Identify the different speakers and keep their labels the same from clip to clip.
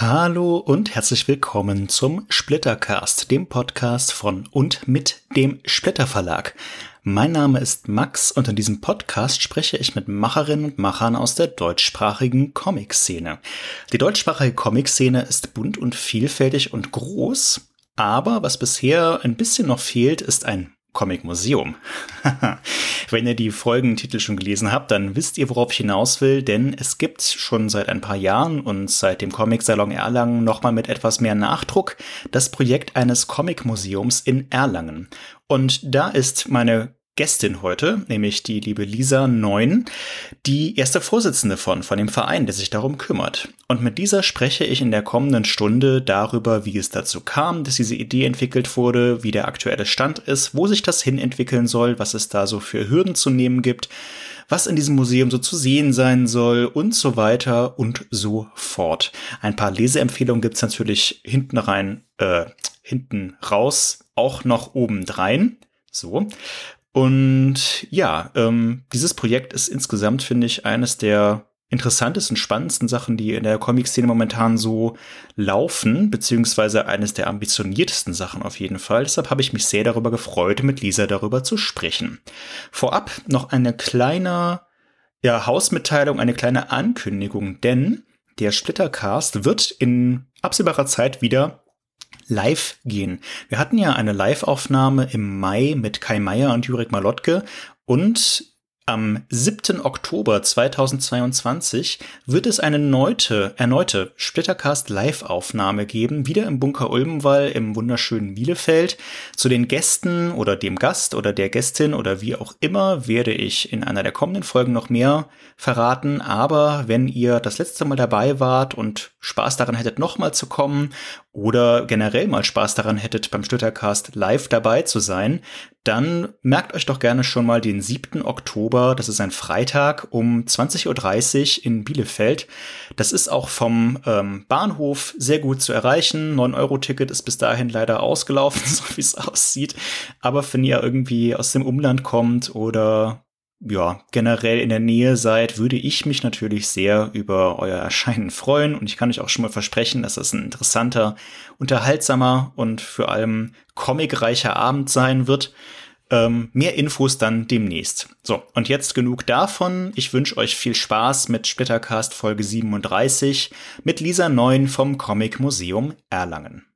Speaker 1: Hallo und herzlich willkommen zum Splittercast, dem Podcast von und mit dem Splitter Verlag. Mein Name ist Max und in diesem Podcast spreche ich mit Macherinnen und Machern aus der deutschsprachigen Comic-Szene. Die deutschsprachige Comic-Szene ist bunt und vielfältig und groß, aber was bisher ein bisschen noch fehlt, ist ein Comic Museum. Wenn ihr die Folgentitel schon gelesen habt, dann wisst ihr, worauf ich hinaus will, denn es gibt schon seit ein paar Jahren und seit dem Comic Salon Erlangen nochmal mit etwas mehr Nachdruck das Projekt eines Comic Museums in Erlangen. Und da ist meine Gästin heute, nämlich die liebe Lisa Neun, die erste Vorsitzende von, von dem Verein, der sich darum kümmert. Und mit dieser spreche ich in der kommenden Stunde darüber, wie es dazu kam, dass diese Idee entwickelt wurde, wie der aktuelle Stand ist, wo sich das hin entwickeln soll, was es da so für Hürden zu nehmen gibt, was in diesem Museum so zu sehen sein soll und so weiter und so fort. Ein paar Leseempfehlungen gibt's natürlich hinten rein, äh, hinten raus, auch noch obendrein. So. Und ja, ähm, dieses Projekt ist insgesamt, finde ich, eines der interessantesten, spannendsten Sachen, die in der Comic-Szene momentan so laufen, beziehungsweise eines der ambitioniertesten Sachen auf jeden Fall. Deshalb habe ich mich sehr darüber gefreut, mit Lisa darüber zu sprechen. Vorab noch eine kleine ja, Hausmitteilung, eine kleine Ankündigung, denn der Splittercast wird in absehbarer Zeit wieder live gehen. Wir hatten ja eine Live-Aufnahme im Mai mit Kai Meier und Jurek Malotke und am 7. Oktober 2022 wird es eine neute, erneute Splittercast Live-Aufnahme geben, wieder im Bunker Ulmenwall im wunderschönen Bielefeld. Zu den Gästen oder dem Gast oder der Gästin oder wie auch immer werde ich in einer der kommenden Folgen noch mehr verraten. Aber wenn ihr das letzte Mal dabei wart und Spaß daran hättet, nochmal zu kommen oder generell mal Spaß daran hättet, beim Splittercast live dabei zu sein, dann merkt euch doch gerne schon mal den 7. Oktober, das ist ein Freitag um 20.30 Uhr in Bielefeld. Das ist auch vom ähm, Bahnhof sehr gut zu erreichen. 9-Euro-Ticket ist bis dahin leider ausgelaufen, so wie es aussieht. Aber wenn ihr irgendwie aus dem Umland kommt oder ja, generell in der Nähe seid, würde ich mich natürlich sehr über euer Erscheinen freuen. Und ich kann euch auch schon mal versprechen, dass das ein interessanter, unterhaltsamer und vor allem comicreicher Abend sein wird. Ähm, mehr Infos dann demnächst. So, und jetzt genug davon. Ich wünsche euch viel Spaß mit Splittercast Folge 37 mit Lisa Neun vom Comic Museum Erlangen.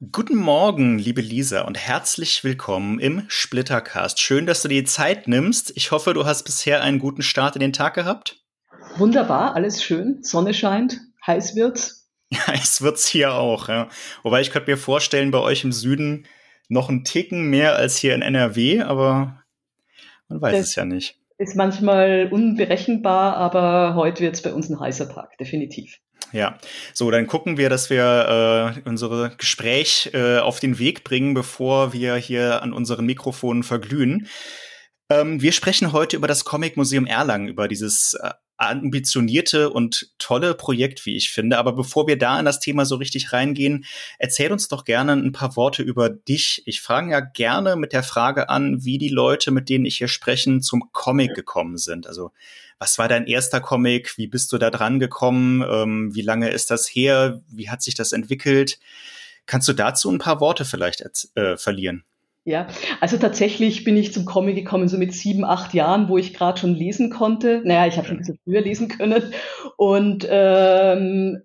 Speaker 1: Guten Morgen, liebe Lisa, und herzlich willkommen im Splittercast. Schön, dass du dir die Zeit nimmst. Ich hoffe, du hast bisher einen guten Start in den Tag gehabt.
Speaker 2: Wunderbar, alles schön. Sonne scheint, heiß wird's.
Speaker 1: Heiß wird's hier auch, ja. Wobei ich könnte mir vorstellen, bei euch im Süden noch einen Ticken mehr als hier in NRW, aber man weiß das es ja nicht.
Speaker 2: Ist manchmal unberechenbar, aber heute wird's bei uns ein heißer Tag, definitiv.
Speaker 1: Ja, so, dann gucken wir, dass wir äh, unsere Gespräch äh, auf den Weg bringen, bevor wir hier an unseren Mikrofonen verglühen. Ähm, wir sprechen heute über das Comic Museum Erlangen, über dieses äh, ambitionierte und tolle Projekt, wie ich finde. Aber bevor wir da in das Thema so richtig reingehen, erzähl uns doch gerne ein paar Worte über dich. Ich frage ja gerne mit der Frage an, wie die Leute, mit denen ich hier sprechen, zum Comic gekommen sind. Also was war dein erster Comic? Wie bist du da dran gekommen? Ähm, wie lange ist das her? Wie hat sich das entwickelt? Kannst du dazu ein paar Worte vielleicht äh, verlieren?
Speaker 2: Ja, also tatsächlich bin ich zum Comic gekommen, so mit sieben, acht Jahren, wo ich gerade schon lesen konnte. Naja, ich habe schon ein bisschen früher lesen können. Und ähm,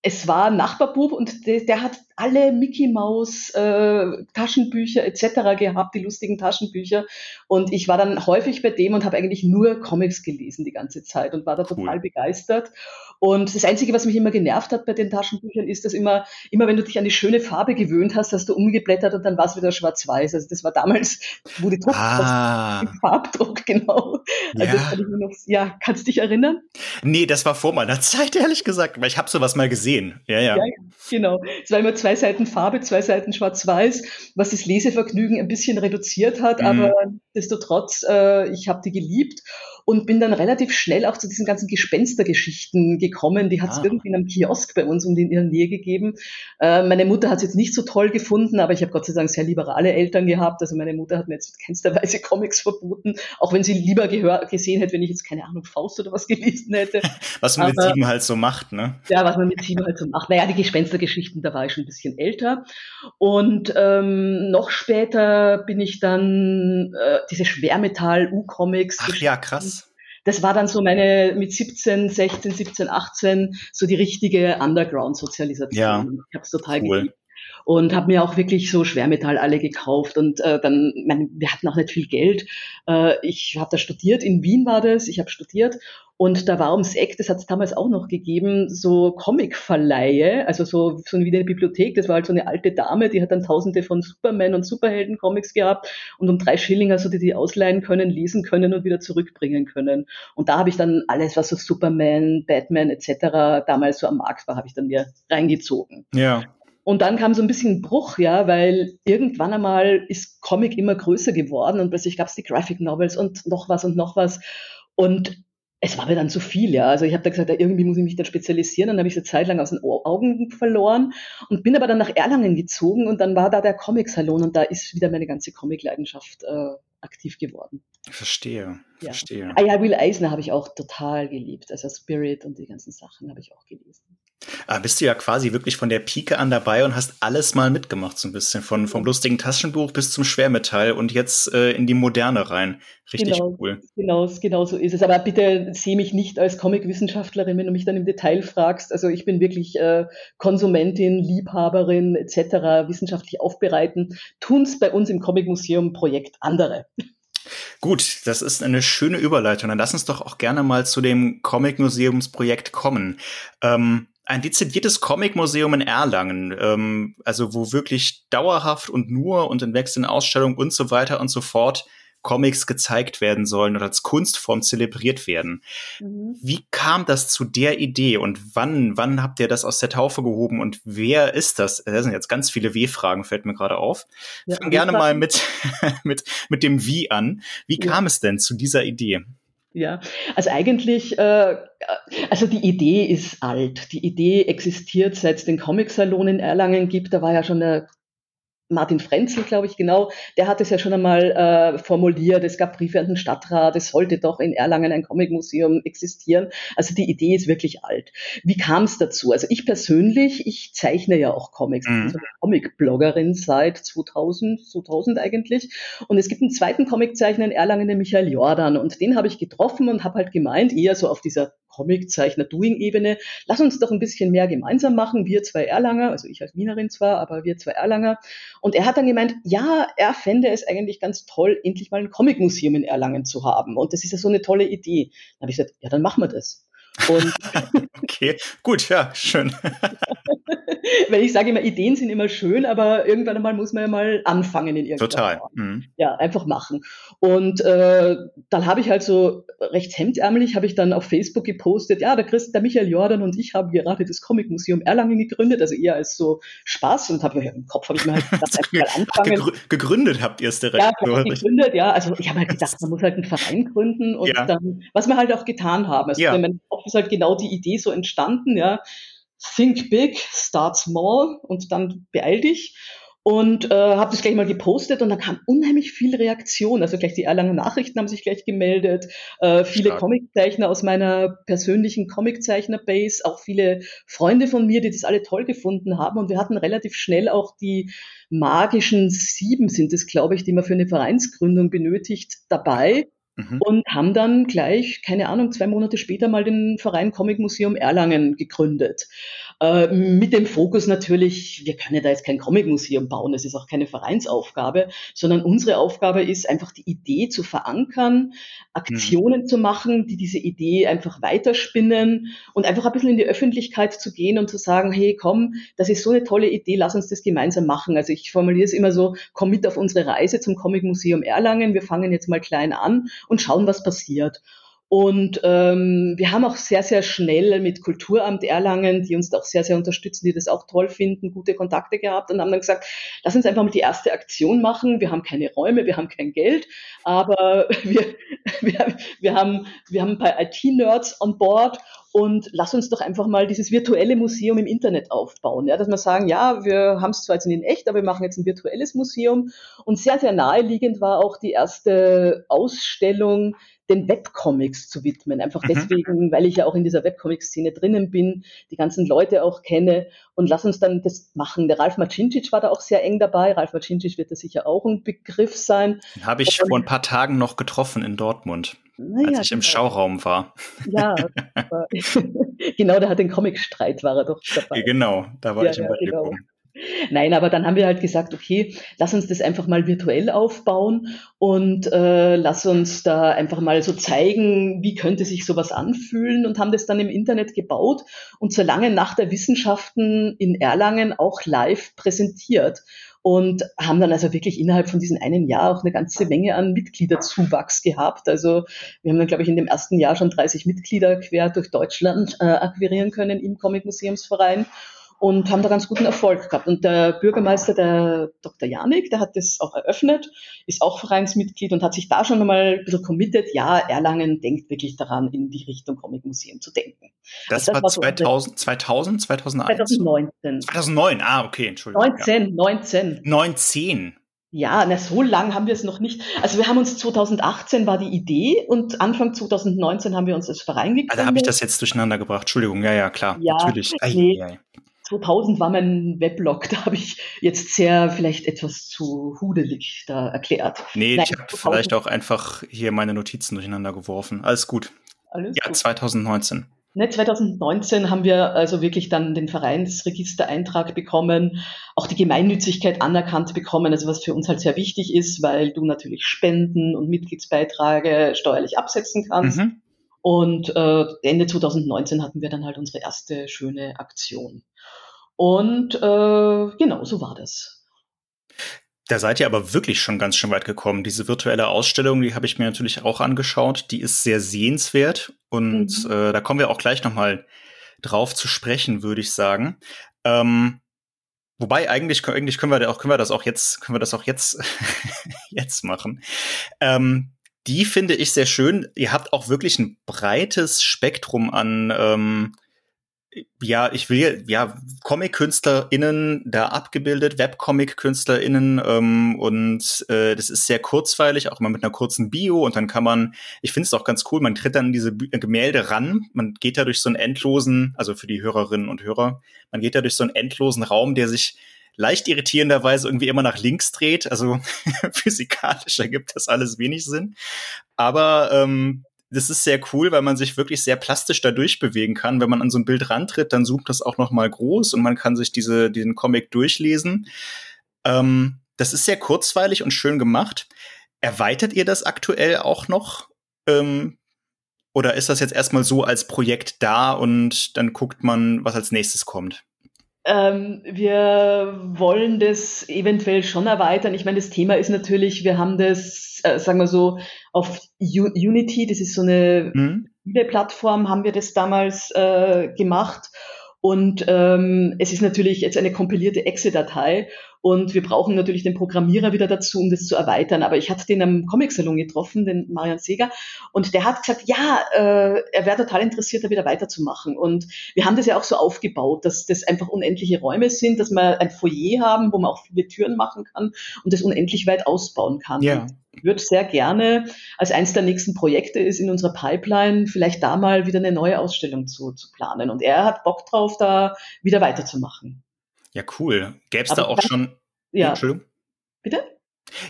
Speaker 2: es war ein Nachbarbub und der, der hat alle Mickey Maus äh, Taschenbücher etc. gehabt, die lustigen Taschenbücher. Und ich war dann häufig bei dem und habe eigentlich nur Comics gelesen die ganze Zeit und war da total cool. begeistert. Und das Einzige, was mich immer genervt hat bei den Taschenbüchern, ist, dass immer, immer wenn du dich an die schöne Farbe gewöhnt hast, hast du umgeblättert und dann war es wieder schwarz-weiß. Also das war damals, wo die Druck ah. Farbdruck, genau. Also ja. kann noch, ja, kannst du dich erinnern?
Speaker 1: Nee, das war vor meiner Zeit, ehrlich gesagt, weil ich habe sowas mal gesehen. Ja, ja. ja
Speaker 2: genau. Es war immer zwei Seiten Farbe, zwei Seiten Schwarz-Weiß, was das Lesevergnügen ein bisschen reduziert hat, mhm. aber desto trotz, äh, ich habe die geliebt. Und bin dann relativ schnell auch zu diesen ganzen Gespenstergeschichten gekommen. Die hat es ah. irgendwie in einem Kiosk bei uns um die in ihrer Nähe gegeben. Äh, meine Mutter hat es jetzt nicht so toll gefunden, aber ich habe Gott sei Dank sehr liberale Eltern gehabt. Also meine Mutter hat mir jetzt in keinster Weise Comics verboten, auch wenn sie lieber gesehen hätte, wenn ich jetzt keine Ahnung Faust oder was gelesen hätte.
Speaker 1: Was man aber, mit sieben halt so macht, ne?
Speaker 2: Ja, was man mit sieben halt so macht. Naja, die Gespenstergeschichten, da war ich schon ein bisschen älter. Und ähm, noch später bin ich dann äh, diese Schwermetall-U-Comics.
Speaker 1: Ach ja, krass
Speaker 2: das war dann so meine mit 17, 16, 17, 18 so die richtige Underground-Sozialisation. Ja, ich habe es total cool. geliebt und habe mir auch wirklich so Schwermetall alle gekauft und äh, dann, mein, wir hatten auch nicht viel Geld. Äh, ich habe da studiert, in Wien war das, ich habe studiert und da war ums Eck, das hat es damals auch noch gegeben, so Comic-Verleihe, also so, so wie eine Bibliothek. Das war halt so eine alte Dame, die hat dann tausende von Superman- und Superhelden-Comics gehabt und um drei Schilling hast du die, die ausleihen können, lesen können und wieder zurückbringen können. Und da habe ich dann alles, was so Superman, Batman etc. damals so am Markt war, habe ich dann mir reingezogen.
Speaker 1: Ja.
Speaker 2: Und dann kam so ein bisschen Bruch, ja, weil irgendwann einmal ist Comic immer größer geworden und plötzlich gab es die Graphic Novels und noch was und noch was. Und es war mir dann zu viel, ja. Also ich habe da gesagt, ja, irgendwie muss ich mich dann spezialisieren. Dann habe ich eine Zeit lang aus den Augen verloren und bin aber dann nach Erlangen gezogen und dann war da der Comic-Salon und da ist wieder meine ganze Comic-Leidenschaft äh, aktiv geworden.
Speaker 1: Verstehe, ja. verstehe.
Speaker 2: Ah ja, Will Eisner habe ich auch total geliebt. Also Spirit und die ganzen Sachen habe ich auch gelesen.
Speaker 1: Ah, bist du ja quasi wirklich von der Pike an dabei und hast alles mal mitgemacht, so ein bisschen. Von, vom lustigen Taschenbuch bis zum Schwermetall und jetzt äh, in die Moderne rein. Richtig
Speaker 2: genau,
Speaker 1: cool.
Speaker 2: Genau, genau so ist es. Aber bitte sehe mich nicht als Comic-Wissenschaftlerin, wenn du mich dann im Detail fragst. Also ich bin wirklich äh, Konsumentin, Liebhaberin etc., wissenschaftlich aufbereiten. Tun es bei uns im Comic-Museum Projekt andere.
Speaker 1: Gut, das ist eine schöne Überleitung. Dann lass uns doch auch gerne mal zu dem Comic-Museumsprojekt kommen. Ähm, ein dezidiertes Comic-Museum in Erlangen, ähm, also wo wirklich dauerhaft und nur und in wechselnden Ausstellungen und so weiter und so fort Comics gezeigt werden sollen oder als Kunstform zelebriert werden. Mhm. Wie kam das zu der Idee und wann, wann habt ihr das aus der Taufe gehoben und wer ist das? Das sind jetzt ganz viele W-Fragen, fällt mir gerade auf. Ja, Fang gerne mal mit, mit, mit dem Wie an. Wie kam ja. es denn zu dieser Idee?
Speaker 2: Ja, also eigentlich, äh, also die Idee ist alt. Die Idee existiert seit es den Comic-Salon in Erlangen gibt. Da war ja schon der Martin Frenzel, glaube ich, genau, der hat es ja schon einmal äh, formuliert. Es gab Briefe an den Stadtrat, es sollte doch in Erlangen ein Comicmuseum existieren. Also die Idee ist wirklich alt. Wie kam es dazu? Also ich persönlich, ich zeichne ja auch Comics. Mhm. Ich bin so eine Comic-Bloggerin seit 2000, 2000 eigentlich. Und es gibt einen zweiten Comiczeichner in Erlangen, den Michael Jordan. Und den habe ich getroffen und habe halt gemeint, eher so auf dieser Comiczeichner-Doing-Ebene. Lass uns doch ein bisschen mehr gemeinsam machen, wir zwei Erlanger, also ich als Wienerin zwar, aber wir zwei Erlanger. Und er hat dann gemeint, ja, er fände es eigentlich ganz toll, endlich mal ein Comicmuseum in Erlangen zu haben. Und das ist ja so eine tolle Idee. Dann habe ich gesagt, ja, dann machen wir das.
Speaker 1: Und okay, gut, ja, schön.
Speaker 2: Weil ich sage immer, Ideen sind immer schön, aber irgendwann einmal muss man ja mal anfangen in irgendeiner
Speaker 1: Total. Mhm.
Speaker 2: Ja, einfach machen. Und äh, dann habe ich halt so recht hemdärmlich, habe ich dann auf Facebook gepostet, ja, der Christ, der Michael Jordan und ich haben gerade das Comic Museum Erlangen gegründet, also eher als so Spaß und habe ja, im Kopf habe ich mir halt gedacht, einfach
Speaker 1: mal anfangen. gegründet habt ihr es direkt.
Speaker 2: Ja, gegründet, ja. Also ich habe halt gedacht, man muss halt einen Verein gründen und ja. dann, was wir halt auch getan haben. Also ja. in meinem Kopf ist halt genau die Idee so entstanden, ja. Think big, start small und dann beeil dich. Und äh, habe das gleich mal gepostet und da kam unheimlich viel Reaktion. Also gleich die Erlanger Nachrichten haben sich gleich gemeldet. Äh, viele Stark. Comiczeichner aus meiner persönlichen Comiczeichner-Base, auch viele Freunde von mir, die das alle toll gefunden haben. Und wir hatten relativ schnell auch die magischen sieben, sind es, glaube ich, die man für eine Vereinsgründung benötigt, dabei mhm. und haben dann gleich, keine Ahnung, zwei Monate später mal den Verein Comic Museum Erlangen gegründet. Äh, mit dem Fokus natürlich, wir können da jetzt kein Comic-Museum bauen, das ist auch keine Vereinsaufgabe, sondern unsere Aufgabe ist einfach die Idee zu verankern, Aktionen mhm. zu machen, die diese Idee einfach weiterspinnen und einfach ein bisschen in die Öffentlichkeit zu gehen und zu sagen, hey, komm, das ist so eine tolle Idee, lass uns das gemeinsam machen. Also ich formuliere es immer so, komm mit auf unsere Reise zum Comic Museum Erlangen, wir fangen jetzt mal klein an und schauen, was passiert. Und ähm, wir haben auch sehr, sehr schnell mit Kulturamt Erlangen, die uns da auch sehr, sehr unterstützen, die das auch toll finden, gute Kontakte gehabt und haben dann gesagt, lass uns einfach mal die erste Aktion machen. Wir haben keine Räume, wir haben kein Geld, aber wir, wir, wir, haben, wir haben ein paar IT-Nerds on board und lass uns doch einfach mal dieses virtuelle Museum im Internet aufbauen. Ja, dass wir sagen, ja, wir haben es zwar jetzt in echt, aber wir machen jetzt ein virtuelles Museum. Und sehr, sehr naheliegend war auch die erste Ausstellung den Webcomics zu widmen. Einfach mhm. deswegen, weil ich ja auch in dieser Webcomic-Szene drinnen bin, die ganzen Leute auch kenne. Und lass uns dann das machen. Der Ralf Macincic war da auch sehr eng dabei. Ralf Macincic wird da sicher auch ein Begriff sein.
Speaker 1: Habe ich Und, vor ein paar Tagen noch getroffen in Dortmund. Naja, als ich im genau. Schauraum war. Ja,
Speaker 2: genau, der hat den Comic-Streit, war er doch dabei.
Speaker 1: Genau, da war ja, ich im ja, Genau.
Speaker 2: Nein, aber dann haben wir halt gesagt, okay, lass uns das einfach mal virtuell aufbauen und äh, lass uns da einfach mal so zeigen, wie könnte sich sowas anfühlen und haben das dann im Internet gebaut und zur langen Nacht der Wissenschaften in Erlangen auch live präsentiert und haben dann also wirklich innerhalb von diesem einen Jahr auch eine ganze Menge an Mitgliederzuwachs gehabt. Also wir haben dann, glaube ich, in dem ersten Jahr schon 30 Mitglieder quer durch Deutschland äh, akquirieren können im Comic Museumsverein und haben da ganz guten Erfolg gehabt. Und der Bürgermeister, der Dr. Janik, der hat das auch eröffnet, ist auch Vereinsmitglied und hat sich da schon einmal ein bisschen committed, ja, Erlangen denkt wirklich daran, in die Richtung Comic Museum zu denken.
Speaker 1: Das, also das war, war 2000, 2000, 2001?
Speaker 2: 2019.
Speaker 1: 2009, ah, okay, Entschuldigung.
Speaker 2: 19, ja. 19.
Speaker 1: 19.
Speaker 2: Ja, na, so lang haben wir es noch nicht. Also wir haben uns 2018 war die Idee und Anfang 2019 haben wir uns als Verein gegründet.
Speaker 1: Also habe ich das jetzt durcheinander gebracht. Entschuldigung, ja, ja, klar.
Speaker 2: Ja, natürlich. Nee, 2000 war mein Weblog, da habe ich jetzt sehr vielleicht etwas zu hudelig da erklärt.
Speaker 1: Nee, Nein, ich habe vielleicht auch einfach hier meine Notizen durcheinander geworfen. Alles gut. Alles ja, gut. 2019.
Speaker 2: Ne, 2019 haben wir also wirklich dann den Vereinsregistereintrag bekommen, auch die Gemeinnützigkeit anerkannt bekommen, also was für uns halt sehr wichtig ist, weil du natürlich Spenden und Mitgliedsbeiträge steuerlich absetzen kannst. Mhm. Und äh, Ende 2019 hatten wir dann halt unsere erste schöne Aktion. Und äh, genau, so war das.
Speaker 1: Da seid ihr aber wirklich schon ganz schön weit gekommen. Diese virtuelle Ausstellung, die habe ich mir natürlich auch angeschaut. Die ist sehr sehenswert und mhm. äh, da kommen wir auch gleich noch mal drauf zu sprechen, würde ich sagen. Ähm, wobei eigentlich, eigentlich können wir auch können wir das auch jetzt können wir das auch jetzt jetzt machen. Ähm, die finde ich sehr schön. Ihr habt auch wirklich ein breites Spektrum an ähm, ja, ich will ja Comic-KünstlerInnen da abgebildet, Webcomic-KünstlerInnen ähm, und äh, das ist sehr kurzweilig, auch immer mit einer kurzen Bio und dann kann man, ich finde es auch ganz cool, man tritt dann diese äh, Gemälde ran, man geht da durch so einen endlosen, also für die Hörerinnen und Hörer, man geht da durch so einen endlosen Raum, der sich leicht irritierenderweise irgendwie immer nach links dreht. Also physikalisch ergibt das alles wenig Sinn. Aber ähm, das ist sehr cool, weil man sich wirklich sehr plastisch da durchbewegen kann. Wenn man an so ein Bild rantritt, dann zoomt das auch noch mal groß und man kann sich diese, diesen Comic durchlesen. Ähm, das ist sehr kurzweilig und schön gemacht. Erweitert ihr das aktuell auch noch? Ähm, oder ist das jetzt erstmal so als Projekt da und dann guckt man, was als nächstes kommt?
Speaker 2: Ähm, wir wollen das eventuell schon erweitern. Ich meine, das Thema ist natürlich, wir haben das, äh, sagen wir so, auf U Unity, das ist so eine mhm. Plattform, haben wir das damals äh, gemacht. Und ähm, es ist natürlich jetzt eine kompilierte Exe-Datei und wir brauchen natürlich den Programmierer wieder dazu, um das zu erweitern. Aber ich hatte den am Comic-Salon getroffen, den Marian Seger, und der hat gesagt, ja, äh, er wäre total interessiert, da wieder weiterzumachen. Und wir haben das ja auch so aufgebaut, dass das einfach unendliche Räume sind, dass wir ein Foyer haben, wo man auch viele Türen machen kann und das unendlich weit ausbauen kann. Ja. Würde sehr gerne, als eines der nächsten Projekte ist in unserer Pipeline, vielleicht da mal wieder eine neue Ausstellung zu, zu planen. Und er hat Bock drauf, da wieder weiterzumachen.
Speaker 1: Ja, cool. Gäbe es da auch dann, schon.
Speaker 2: Ja. Entschuldigung. Bitte?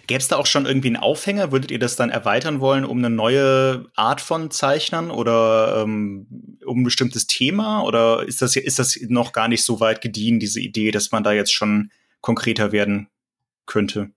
Speaker 1: Gäbe es da auch schon irgendwie einen Aufhänger? Würdet ihr das dann erweitern wollen um eine neue Art von Zeichnern oder ähm, um ein bestimmtes Thema? Oder ist das, ist das noch gar nicht so weit gediehen, diese Idee, dass man da jetzt schon konkreter werden könnte?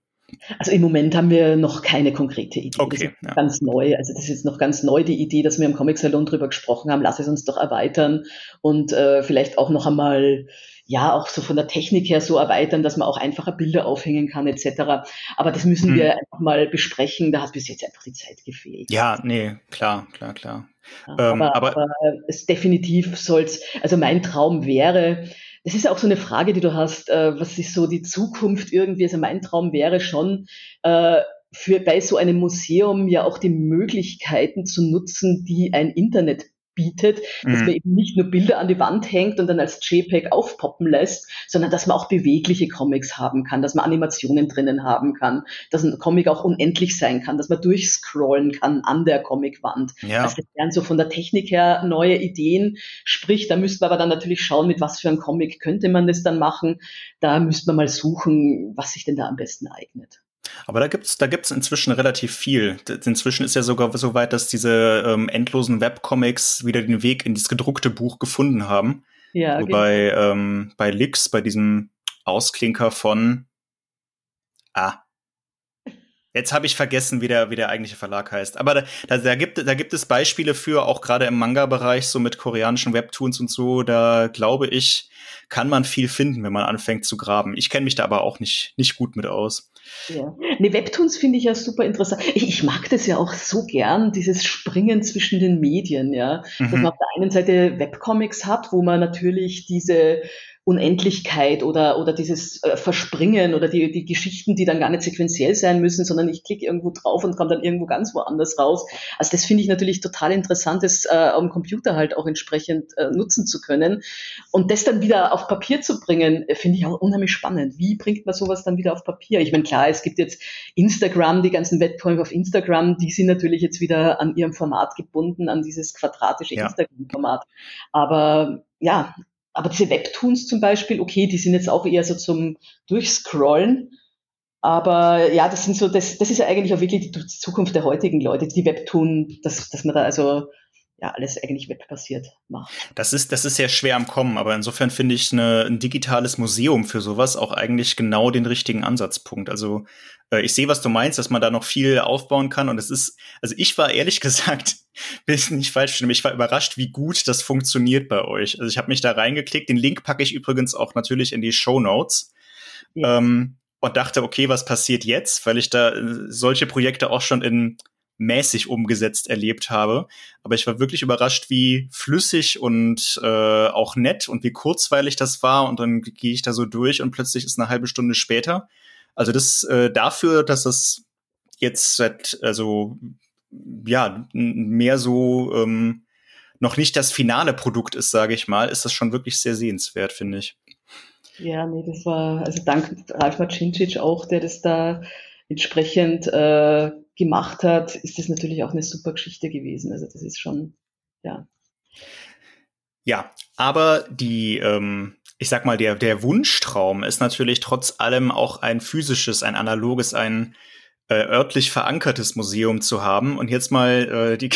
Speaker 2: Also im Moment haben wir noch keine konkrete Idee.
Speaker 1: Okay,
Speaker 2: das ist ja. ganz neu. Also das ist jetzt noch ganz neu die Idee, dass wir im Comic Salon drüber gesprochen haben. Lass es uns doch erweitern und äh, vielleicht auch noch einmal ja auch so von der Technik her so erweitern, dass man auch einfacher Bilder aufhängen kann etc. Aber das müssen hm. wir einfach mal besprechen. Da hat bis jetzt einfach die Zeit gefehlt.
Speaker 1: Ja, nee, klar, klar, klar.
Speaker 2: Ähm, aber, aber, aber, es definitiv soll's, also mein Traum wäre, das ist auch so eine Frage, die du hast, äh, was ist so die Zukunft irgendwie, also mein Traum wäre schon, äh, für bei so einem Museum ja auch die Möglichkeiten zu nutzen, die ein Internet bietet, dass mhm. man eben nicht nur Bilder an die Wand hängt und dann als JPEG aufpoppen lässt, sondern dass man auch bewegliche Comics haben kann, dass man Animationen drinnen haben kann, dass ein Comic auch unendlich sein kann, dass man durchscrollen kann an der Comicwand. Ja. Also das wären so von der Technik her neue Ideen. Sprich, da müsste man aber dann natürlich schauen, mit was für einem Comic könnte man das dann machen. Da müsste man mal suchen, was sich denn da am besten eignet.
Speaker 1: Aber da gibt's, da gibt's inzwischen relativ viel. Inzwischen ist ja sogar so weit, dass diese ähm, endlosen Webcomics wieder den Weg in das gedruckte Buch gefunden haben. Ja, Wobei genau. ähm, bei Lix, bei diesem Ausklinker von Ah. Jetzt habe ich vergessen, wie der, wie der eigentliche Verlag heißt. Aber da, da, da, gibt, da gibt es Beispiele für, auch gerade im Manga-Bereich, so mit koreanischen Webtoons und so. Da glaube ich, kann man viel finden, wenn man anfängt zu graben. Ich kenne mich da aber auch nicht, nicht gut mit aus.
Speaker 2: Ja. Ne, Webtoons finde ich ja super interessant. Ich, ich, mag das ja auch so gern, dieses Springen zwischen den Medien, ja. Mhm. Dass man auf der einen Seite Webcomics hat, wo man natürlich diese Unendlichkeit oder, oder dieses äh, Verspringen oder die, die Geschichten, die dann gar nicht sequenziell sein müssen, sondern ich klicke irgendwo drauf und komme dann irgendwo ganz woanders raus. Also das finde ich natürlich total interessant, das äh, am Computer halt auch entsprechend äh, nutzen zu können. Und das dann wieder auf Papier zu bringen, äh, finde ich auch unheimlich spannend. Wie bringt man sowas dann wieder auf Papier? Ich meine, klar, es gibt jetzt Instagram, die ganzen Webcoins auf Instagram, die sind natürlich jetzt wieder an ihrem Format gebunden, an dieses quadratische ja. Instagram-Format. Aber ja, aber diese Webtoons zum Beispiel, okay, die sind jetzt auch eher so zum Durchscrollen. Aber ja, das sind so, das, das ist ja eigentlich auch wirklich die Zukunft der heutigen Leute, die Webtoon, dass, dass man da also ja alles eigentlich webbasiert macht.
Speaker 1: Das ist, das ist sehr schwer am Kommen, aber insofern finde ich eine, ein digitales Museum für sowas auch eigentlich genau den richtigen Ansatzpunkt. Also ich sehe, was du meinst, dass man da noch viel aufbauen kann und es ist, also ich war ehrlich gesagt, bin nicht falsch, ich war überrascht, wie gut das funktioniert bei euch. Also ich habe mich da reingeklickt, den Link packe ich übrigens auch natürlich in die Show Notes. Ja. Ähm, und dachte, okay, was passiert jetzt? Weil ich da äh, solche Projekte auch schon in mäßig umgesetzt erlebt habe. Aber ich war wirklich überrascht, wie flüssig und äh, auch nett und wie kurzweilig das war. Und dann gehe ich da so durch und plötzlich ist eine halbe Stunde später. Also das äh, dafür, dass das jetzt seit, also ja, mehr so ähm, noch nicht das finale Produkt ist, sage ich mal, ist das schon wirklich sehr sehenswert, finde ich.
Speaker 2: Ja, nee, das war, also dank Ralf Macincic auch, der das da entsprechend äh, gemacht hat, ist das natürlich auch eine super Geschichte gewesen. Also das ist schon, ja.
Speaker 1: Ja, aber die, ähm, ich sag mal, der, der Wunschtraum ist natürlich trotz allem auch ein physisches, ein analoges, ein äh, örtlich verankertes Museum zu haben. Und jetzt mal äh, die,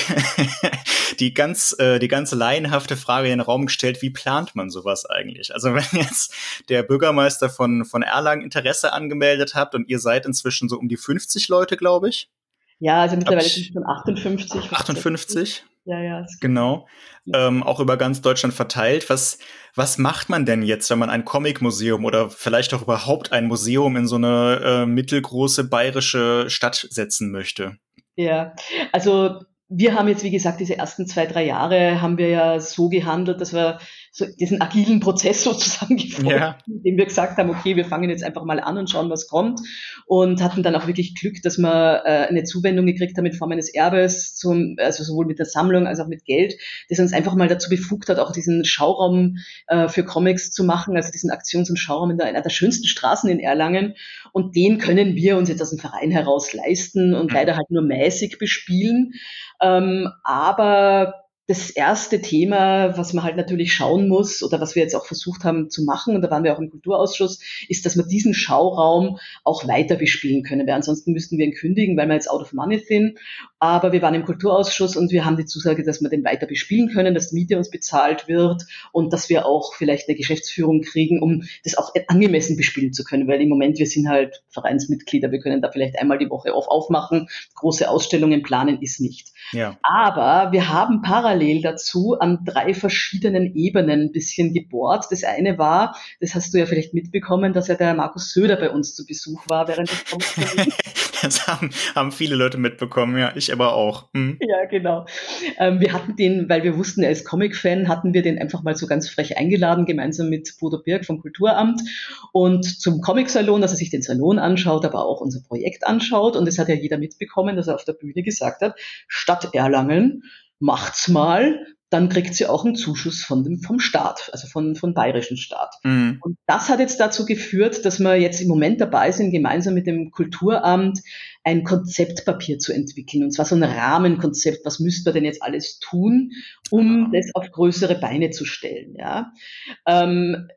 Speaker 1: die ganz, äh, die ganz laienhafte Frage in den Raum gestellt, wie plant man sowas eigentlich? Also wenn jetzt der Bürgermeister von, von Erlangen Interesse angemeldet habt und ihr seid inzwischen so um die 50 Leute, glaube ich.
Speaker 2: Ja, also mittlerweile sind es schon 58.
Speaker 1: 58?
Speaker 2: Ja, ja.
Speaker 1: Genau. Ähm, auch über ganz Deutschland verteilt. Was, was macht man denn jetzt, wenn man ein Comic-Museum oder vielleicht auch überhaupt ein Museum in so eine äh, mittelgroße bayerische Stadt setzen möchte?
Speaker 2: Ja, also wir haben jetzt, wie gesagt, diese ersten zwei, drei Jahre haben wir ja so gehandelt, dass wir so diesen agilen Prozess sozusagen gefolgt, ja. indem wir gesagt haben, okay, wir fangen jetzt einfach mal an und schauen, was kommt. Und hatten dann auch wirklich Glück, dass wir äh, eine Zuwendung gekriegt haben in Form eines Erbes, zum, also sowohl mit der Sammlung als auch mit Geld, das uns einfach mal dazu befugt hat, auch diesen Schauraum äh, für Comics zu machen, also diesen Aktions- und Schauraum in der, einer der schönsten Straßen in Erlangen. Und den können wir uns jetzt aus dem Verein heraus leisten und mhm. leider halt nur mäßig bespielen. Ähm, aber das erste Thema, was man halt natürlich schauen muss oder was wir jetzt auch versucht haben zu machen, und da waren wir auch im Kulturausschuss, ist, dass wir diesen Schauraum auch weiter bespielen können, weil ansonsten müssten wir ihn kündigen, weil wir jetzt out of money sind. Aber wir waren im Kulturausschuss und wir haben die Zusage, dass wir den weiter bespielen können, dass die Miete uns bezahlt wird und dass wir auch vielleicht eine Geschäftsführung kriegen, um das auch angemessen bespielen zu können, weil im Moment wir sind halt Vereinsmitglieder, wir können da vielleicht einmal die Woche auf aufmachen, große Ausstellungen planen ist nicht. Ja. Aber wir haben parallel parallel dazu an drei verschiedenen Ebenen ein bisschen gebohrt. Das eine war, das hast du ja vielleicht mitbekommen, dass ja der Markus Söder bei uns zu Besuch war während des Comics.
Speaker 1: das haben, haben viele Leute mitbekommen, ja, ich aber auch.
Speaker 2: Hm. Ja, genau. Ähm, wir hatten den, weil wir wussten, er ist Comic-Fan, hatten wir den einfach mal so ganz frech eingeladen, gemeinsam mit Bodo Birk vom Kulturamt und zum Comic-Salon, dass er sich den Salon anschaut, aber auch unser Projekt anschaut. Und es hat ja jeder mitbekommen, dass er auf der Bühne gesagt hat, Stadt Erlangen, macht's mal, dann kriegt sie auch einen Zuschuss von dem, vom Staat, also von, vom bayerischen Staat. Mhm. Und das hat jetzt dazu geführt, dass wir jetzt im Moment dabei sind, gemeinsam mit dem Kulturamt ein Konzeptpapier zu entwickeln. Und zwar so ein Rahmenkonzept. Was müsste man denn jetzt alles tun, um das auf größere Beine zu stellen? Ja. Ähm,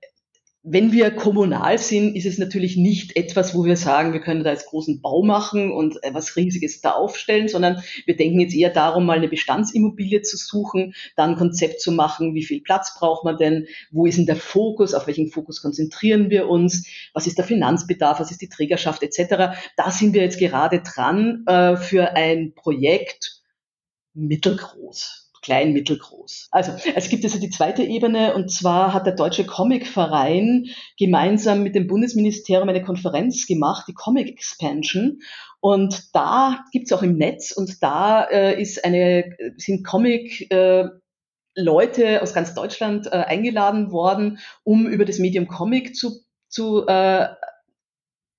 Speaker 2: wenn wir kommunal sind, ist es natürlich nicht etwas, wo wir sagen, wir können da jetzt großen Bau machen und äh, was Riesiges da aufstellen, sondern wir denken jetzt eher darum, mal eine Bestandsimmobilie zu suchen, dann ein Konzept zu machen, wie viel Platz braucht man denn, wo ist denn der Fokus, auf welchen Fokus konzentrieren wir uns, was ist der Finanzbedarf, was ist die Trägerschaft etc. Da sind wir jetzt gerade dran äh, für ein Projekt mittelgroß klein, mittelgroß. Also es gibt also die zweite Ebene und zwar hat der Deutsche Comicverein gemeinsam mit dem Bundesministerium eine Konferenz gemacht, die Comic Expansion. Und da gibt's auch im Netz und da äh, ist eine, sind Comic äh, Leute aus ganz Deutschland äh, eingeladen worden, um über das Medium Comic zu, zu äh,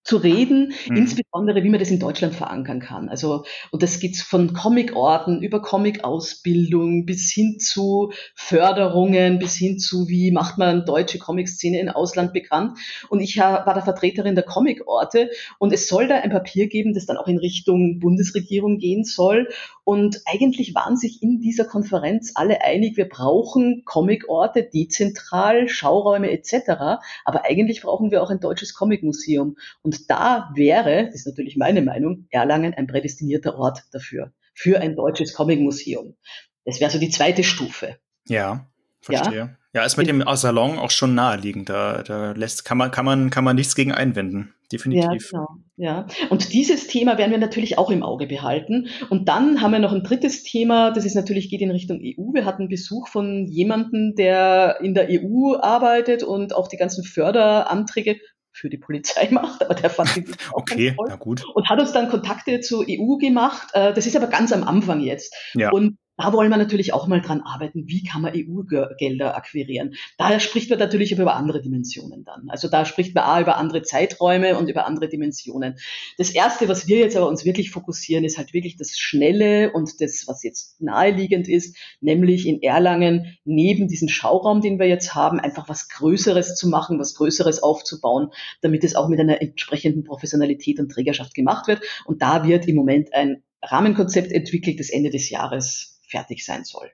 Speaker 2: zu reden, mhm. insbesondere wie man das in Deutschland verankern kann. Also, und das geht von Comic-Orten über Comic-Ausbildung bis hin zu Förderungen, bis hin zu, wie macht man deutsche Comic-Szene in Ausland bekannt. Und ich war der Vertreterin der Comic-Orte und es soll da ein Papier geben, das dann auch in Richtung Bundesregierung gehen soll. Und eigentlich waren sich in dieser Konferenz alle einig, wir brauchen Comic-Orte, dezentral, Schauräume etc. Aber eigentlich brauchen wir auch ein deutsches Comic-Museum. Und da wäre, das ist natürlich meine Meinung, Erlangen ein prädestinierter Ort dafür, für ein deutsches Comic-Museum. Das wäre so die zweite Stufe.
Speaker 1: Ja, verstehe. Ja, ja ist mit dem Salon auch schon naheliegend. Da, da lässt, kann, man, kann, man, kann man nichts gegen einwenden. Definitiv.
Speaker 2: Ja, genau. Ja. Und dieses Thema werden wir natürlich auch im Auge behalten. Und dann haben wir noch ein drittes Thema, das ist natürlich, geht in Richtung EU. Wir hatten Besuch von jemandem, der in der EU arbeitet und auch die ganzen Förderanträge für die Polizei macht, aber der fand die
Speaker 1: auch okay,
Speaker 2: na gut. und hat uns dann Kontakte zur EU gemacht. Äh, das ist aber ganz am Anfang jetzt. Ja. Und da wollen wir natürlich auch mal dran arbeiten, wie kann man EU-Gelder akquirieren. Daher spricht man natürlich über andere Dimensionen dann. Also da spricht man auch über andere Zeiträume und über andere Dimensionen. Das Erste, was wir jetzt aber uns wirklich fokussieren, ist halt wirklich das Schnelle und das, was jetzt naheliegend ist, nämlich in Erlangen neben diesem Schauraum, den wir jetzt haben, einfach was Größeres zu machen, was Größeres aufzubauen, damit es auch mit einer entsprechenden Professionalität und Trägerschaft gemacht wird. Und da wird im Moment ein Rahmenkonzept entwickelt, das Ende des Jahres fertig sein soll.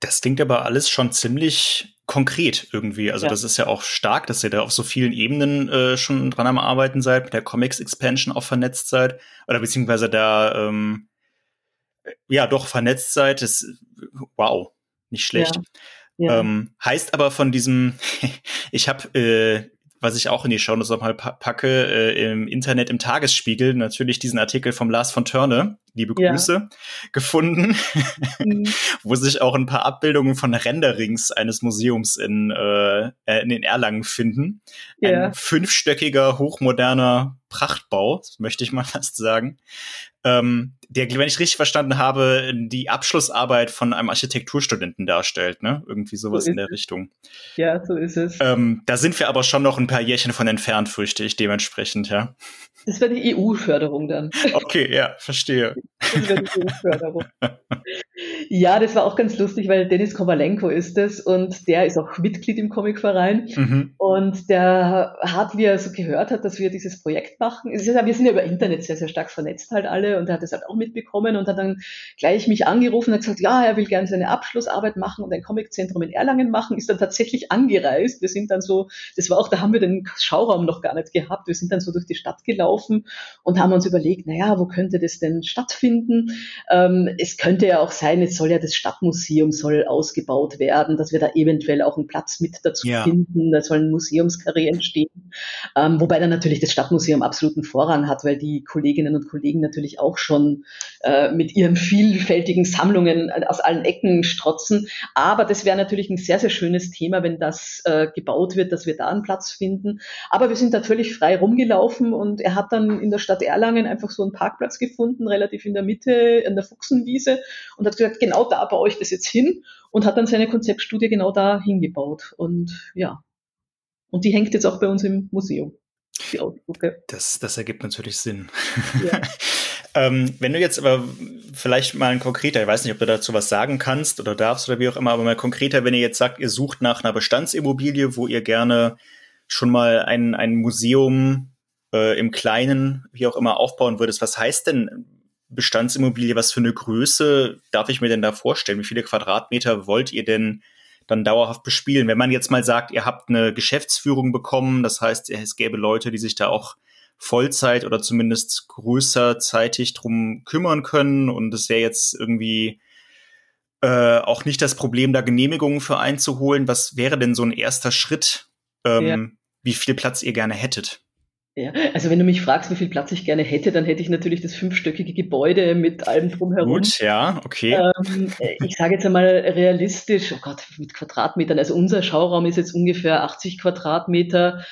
Speaker 1: Das klingt aber alles schon ziemlich konkret irgendwie. Also ja. das ist ja auch stark, dass ihr da auf so vielen Ebenen äh, schon dran am Arbeiten seid, mit der Comics Expansion auch vernetzt seid oder beziehungsweise da ähm, ja doch vernetzt seid. Das, wow, nicht schlecht. Ja. Ja. Ähm, heißt aber von diesem, ich habe äh, was ich auch in die Show nochmal packe, äh, im Internet, im Tagesspiegel, natürlich diesen Artikel vom Lars von Törne, liebe Grüße, ja. gefunden, mhm. wo sich auch ein paar Abbildungen von Renderings eines Museums in, äh, in den Erlangen finden. Ja. Ein fünfstöckiger, hochmoderner Prachtbau, möchte ich mal fast sagen. Ähm, der, wenn ich richtig verstanden habe, die Abschlussarbeit von einem Architekturstudenten darstellt, ne? Irgendwie sowas so in der es. Richtung.
Speaker 2: Ja, so ist es.
Speaker 1: Ähm, da sind wir aber schon noch ein paar Jährchen von entfernt, fürchte ich dementsprechend, ja.
Speaker 2: Das wäre die EU-Förderung dann.
Speaker 1: Okay, ja, verstehe. Das wäre die EU-Förderung.
Speaker 2: ja, das war auch ganz lustig, weil Dennis Kowalenko ist es und der ist auch Mitglied im Comicverein. Mhm. Und der hat, wie er so gehört hat, dass wir dieses Projekt machen, wir sind ja über Internet sehr, sehr stark vernetzt halt alle und er hat das halt auch mitbekommen und hat dann gleich mich angerufen und hat gesagt, ja, er will gerne seine Abschlussarbeit machen und ein Comiczentrum in Erlangen machen, ist dann tatsächlich angereist. Wir sind dann so, das war auch, da haben wir den Schauraum noch gar nicht gehabt. Wir sind dann so durch die Stadt gelaufen und haben uns überlegt, naja, wo könnte das denn stattfinden? Ähm, es könnte ja auch sein, es soll ja das Stadtmuseum soll ausgebaut werden, dass wir da eventuell auch einen Platz mit dazu ja. finden. Da soll ein Museumskarriere entstehen. Ähm, wobei dann natürlich das Stadtmuseum absoluten Vorrang hat, weil die Kolleginnen und Kollegen natürlich auch schon äh, mit ihren vielfältigen Sammlungen aus allen Ecken strotzen. Aber das wäre natürlich ein sehr, sehr schönes Thema, wenn das äh, gebaut wird, dass wir da einen Platz finden. Aber wir sind da völlig frei rumgelaufen und er hat dann in der Stadt Erlangen einfach so einen Parkplatz gefunden, relativ in der Mitte, in der Fuchsenwiese und hat gesagt, genau da baue ich das jetzt hin und hat dann seine Konzeptstudie genau da hingebaut. Und ja, und die hängt jetzt auch bei uns im Museum. Die
Speaker 1: Ausdrucke. Das, das ergibt natürlich Sinn. Ja. ähm, wenn du jetzt aber vielleicht mal ein konkreter, ich weiß nicht, ob du dazu was sagen kannst oder darfst oder wie auch immer, aber mal konkreter, wenn ihr jetzt sagt, ihr sucht nach einer Bestandsimmobilie, wo ihr gerne schon mal ein, ein Museum äh, im Kleinen, wie auch immer, aufbauen würdest, was heißt denn Bestandsimmobilie, was für eine Größe darf ich mir denn da vorstellen? Wie viele Quadratmeter wollt ihr denn dann dauerhaft bespielen? Wenn man jetzt mal sagt, ihr habt eine Geschäftsführung bekommen, das heißt, es gäbe Leute, die sich da auch Vollzeit oder zumindest größerzeitig drum kümmern können und es wäre jetzt irgendwie äh, auch nicht das Problem, da Genehmigungen für einzuholen. Was wäre denn so ein erster Schritt, ähm, ja. wie viel Platz ihr gerne hättet?
Speaker 2: Ja, also wenn du mich fragst, wie viel Platz ich gerne hätte, dann hätte ich natürlich das fünfstöckige Gebäude mit allem drumherum.
Speaker 1: Gut, ja, okay.
Speaker 2: Ähm, ich sage jetzt einmal realistisch, oh Gott, mit Quadratmetern. Also unser Schauraum ist jetzt ungefähr 80 Quadratmeter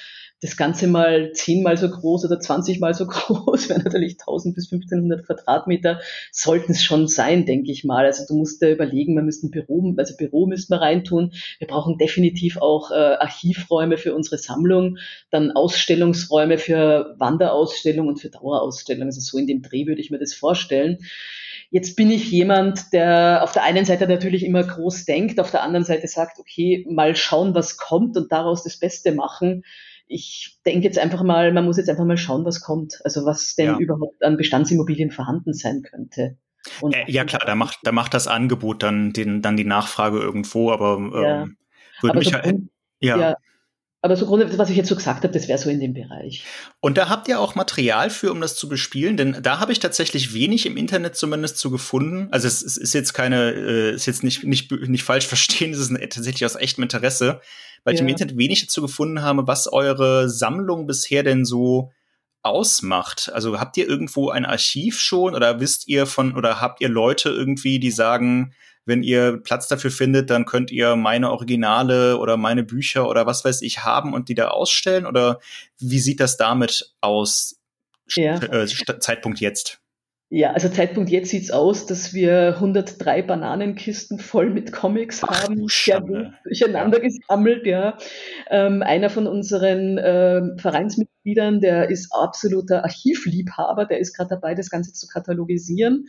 Speaker 2: das Ganze mal zehnmal so groß oder zwanzigmal so groß, wäre natürlich 1000 bis 1500 Quadratmeter, sollten es schon sein, denke ich mal. Also du musst da überlegen, wir müssten Büro, also Büro müssten wir reintun. Wir brauchen definitiv auch äh, Archivräume für unsere Sammlung, dann Ausstellungsräume für Wanderausstellungen und für Dauerausstellungen. Also so in dem Dreh würde ich mir das vorstellen. Jetzt bin ich jemand, der auf der einen Seite natürlich immer groß denkt, auf der anderen Seite sagt, okay, mal schauen, was kommt und daraus das Beste machen ich denke jetzt einfach mal, man muss jetzt einfach mal schauen, was kommt. Also was denn ja. überhaupt an Bestandsimmobilien vorhanden sein könnte.
Speaker 1: Äh, ja klar, da macht, da macht das Angebot dann, den, dann die Nachfrage irgendwo, aber ähm, ja. würde mich so halt,
Speaker 2: ja. ja. Aber so grundsätzlich, was ich jetzt so gesagt habe, das wäre so in dem Bereich.
Speaker 1: Und da habt ihr auch Material für, um das zu bespielen? Denn da habe ich tatsächlich wenig im Internet zumindest zu gefunden. Also es, es ist jetzt keine, äh, ist jetzt nicht, nicht, nicht falsch verstehen, es ist tatsächlich aus echtem Interesse weil ja. ich im Internet wenig dazu gefunden habe, was eure Sammlung bisher denn so ausmacht. Also habt ihr irgendwo ein Archiv schon oder wisst ihr von oder habt ihr Leute irgendwie, die sagen, wenn ihr Platz dafür findet, dann könnt ihr meine Originale oder meine Bücher oder was weiß ich haben und die da ausstellen? Oder wie sieht das damit aus? Ja. Äh, Zeitpunkt jetzt.
Speaker 2: Ja, also Zeitpunkt jetzt sieht's aus, dass wir 103 Bananenkisten voll mit Comics Ach, haben, durcheinander ja. gesammelt, ja. Ähm, einer von unseren ähm, Vereinsmitgliedern, der ist absoluter Archivliebhaber, der ist gerade dabei, das Ganze zu katalogisieren.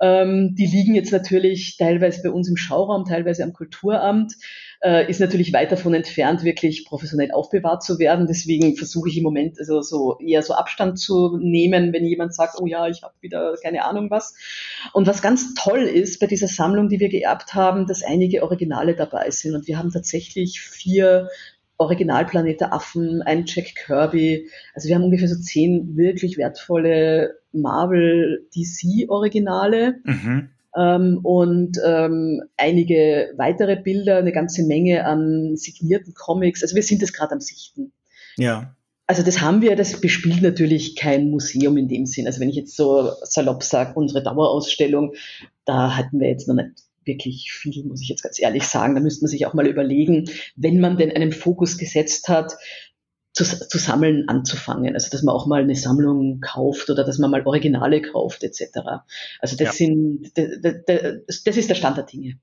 Speaker 2: Ähm, die liegen jetzt natürlich teilweise bei uns im Schauraum, teilweise am Kulturamt äh, ist natürlich weit davon entfernt, wirklich professionell aufbewahrt zu werden. Deswegen versuche ich im Moment also so eher so Abstand zu nehmen, wenn jemand sagt, oh ja, ich habe wieder keine Ahnung was. Und was ganz toll ist bei dieser Sammlung, die wir geerbt haben, dass einige Originale dabei sind. Und wir haben tatsächlich vier Originalplanete Affen, ein Jack Kirby. Also wir haben ungefähr so zehn wirklich wertvolle Marvel DC Originale. Mhm ähm, und ähm, einige weitere Bilder, eine ganze Menge an signierten Comics. Also wir sind es gerade am Sichten.
Speaker 1: Ja.
Speaker 2: Also das haben wir, das bespielt natürlich kein Museum in dem Sinn. Also wenn ich jetzt so salopp sage, unsere Dauerausstellung, da hatten wir jetzt noch nicht wirklich viel, muss ich jetzt ganz ehrlich sagen. Da müsste man sich auch mal überlegen, wenn man denn einen Fokus gesetzt hat, zu, zu sammeln anzufangen. Also dass man auch mal eine Sammlung kauft oder dass man mal Originale kauft etc. Also das ja. sind das, das ist der Stand der Dinge.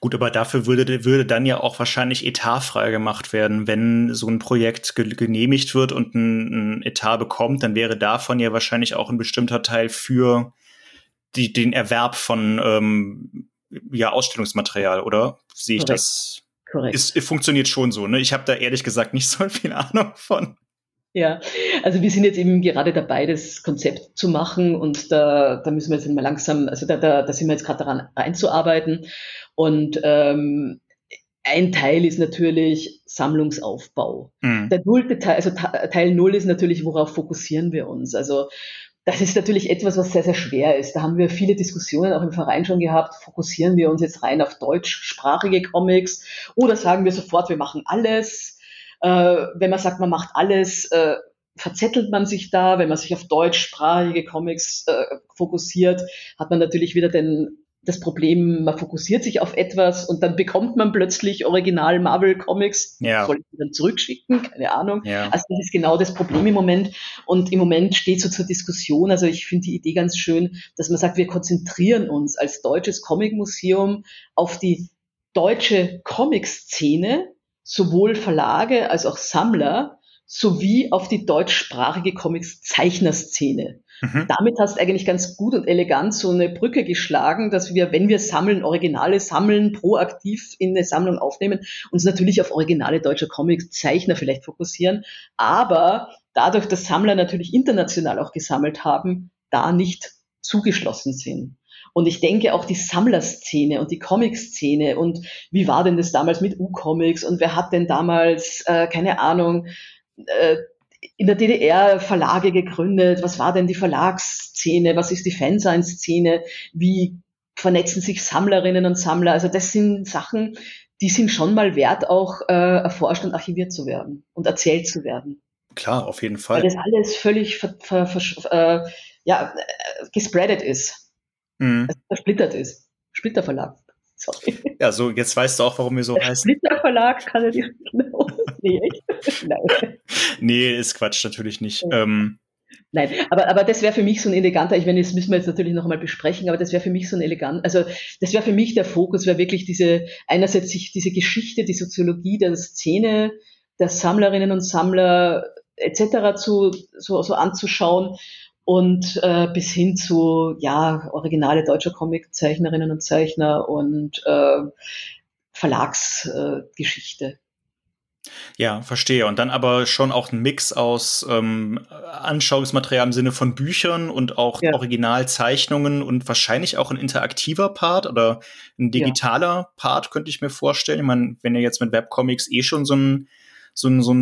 Speaker 1: Gut, aber dafür würde, würde dann ja auch wahrscheinlich Etat frei gemacht werden. Wenn so ein Projekt genehmigt wird und ein, ein, Etat bekommt, dann wäre davon ja wahrscheinlich auch ein bestimmter Teil für die, den Erwerb von ähm, ja, Ausstellungsmaterial, oder? Sehe ich Korrekt. das? Korrekt. Es, funktioniert schon so. Ne? Ich habe da ehrlich gesagt nicht so viel Ahnung von.
Speaker 2: Ja, also wir sind jetzt eben gerade dabei, das Konzept zu machen und da, da müssen wir jetzt mal langsam, also da, da, da sind wir jetzt gerade daran einzuarbeiten. Und ähm, ein Teil ist natürlich Sammlungsaufbau. Mhm. Der nullte Teil, also Teil Null ist natürlich, worauf fokussieren wir uns? Also das ist natürlich etwas, was sehr, sehr schwer ist. Da haben wir viele Diskussionen auch im Verein schon gehabt. Fokussieren wir uns jetzt rein auf deutschsprachige Comics oder sagen wir sofort, wir machen alles? Äh, wenn man sagt, man macht alles, äh, verzettelt man sich da. Wenn man sich auf deutschsprachige Comics äh, fokussiert, hat man natürlich wieder den das Problem, man fokussiert sich auf etwas und dann bekommt man plötzlich Original Marvel Comics, ja. soll ich die dann zurückschicken, keine Ahnung. Ja. Also das ist genau das Problem im Moment und im Moment steht so zur Diskussion, also ich finde die Idee ganz schön, dass man sagt, wir konzentrieren uns als deutsches Comic-Museum auf die deutsche Comic-Szene, sowohl Verlage als auch Sammler, sowie auf die deutschsprachige Comics-Zeichnerszene. Mhm. Damit hast du eigentlich ganz gut und elegant so eine Brücke geschlagen, dass wir, wenn wir sammeln, Originale sammeln, proaktiv in eine Sammlung aufnehmen, uns natürlich auf originale deutsche Comics-Zeichner vielleicht fokussieren, aber dadurch, dass Sammler natürlich international auch gesammelt haben, da nicht zugeschlossen sind. Und ich denke auch die Sammlerszene und die Comic-Szene und wie war denn das damals mit U-Comics und wer hat denn damals, äh, keine Ahnung, äh, in der DDR Verlage gegründet. Was war denn die Verlagsszene? Was ist die Fansein-Szene? Wie vernetzen sich Sammlerinnen und Sammler? Also das sind Sachen, die sind schon mal wert, auch äh, erforscht und archiviert zu werden und erzählt zu werden.
Speaker 1: Klar, auf jeden Fall.
Speaker 2: Weil das alles völlig ver, ver, ver, äh, ja, äh, gespreadet ist. Mhm. Also versplittert ist. Splitterverlag.
Speaker 1: Sorry. Ja, so jetzt weißt du auch, warum wir so
Speaker 2: Der heißen. Splitterverlag kann er dir Nee?
Speaker 1: Nein. Nee, ist Quatsch, natürlich nicht. Ja. Ähm,
Speaker 2: Nein, aber, aber das wäre für mich so ein eleganter, ich meine, das müssen wir jetzt natürlich noch einmal besprechen, aber das wäre für mich so ein elegant, also das wäre für mich der Fokus, wäre wirklich diese, einerseits sich diese Geschichte, die Soziologie der Szene, der Sammlerinnen und Sammler etc. zu, so, so anzuschauen und äh, bis hin zu, ja, originale deutsche Comiczeichnerinnen und Zeichner und äh, Verlagsgeschichte.
Speaker 1: Ja, verstehe. Und dann aber schon auch ein Mix aus ähm, Anschauungsmaterial im Sinne von Büchern und auch ja. Originalzeichnungen und wahrscheinlich auch ein interaktiver Part oder ein digitaler ja. Part, könnte ich mir vorstellen. Ich meine, wenn ihr jetzt mit Webcomics eh schon so einen so einen, so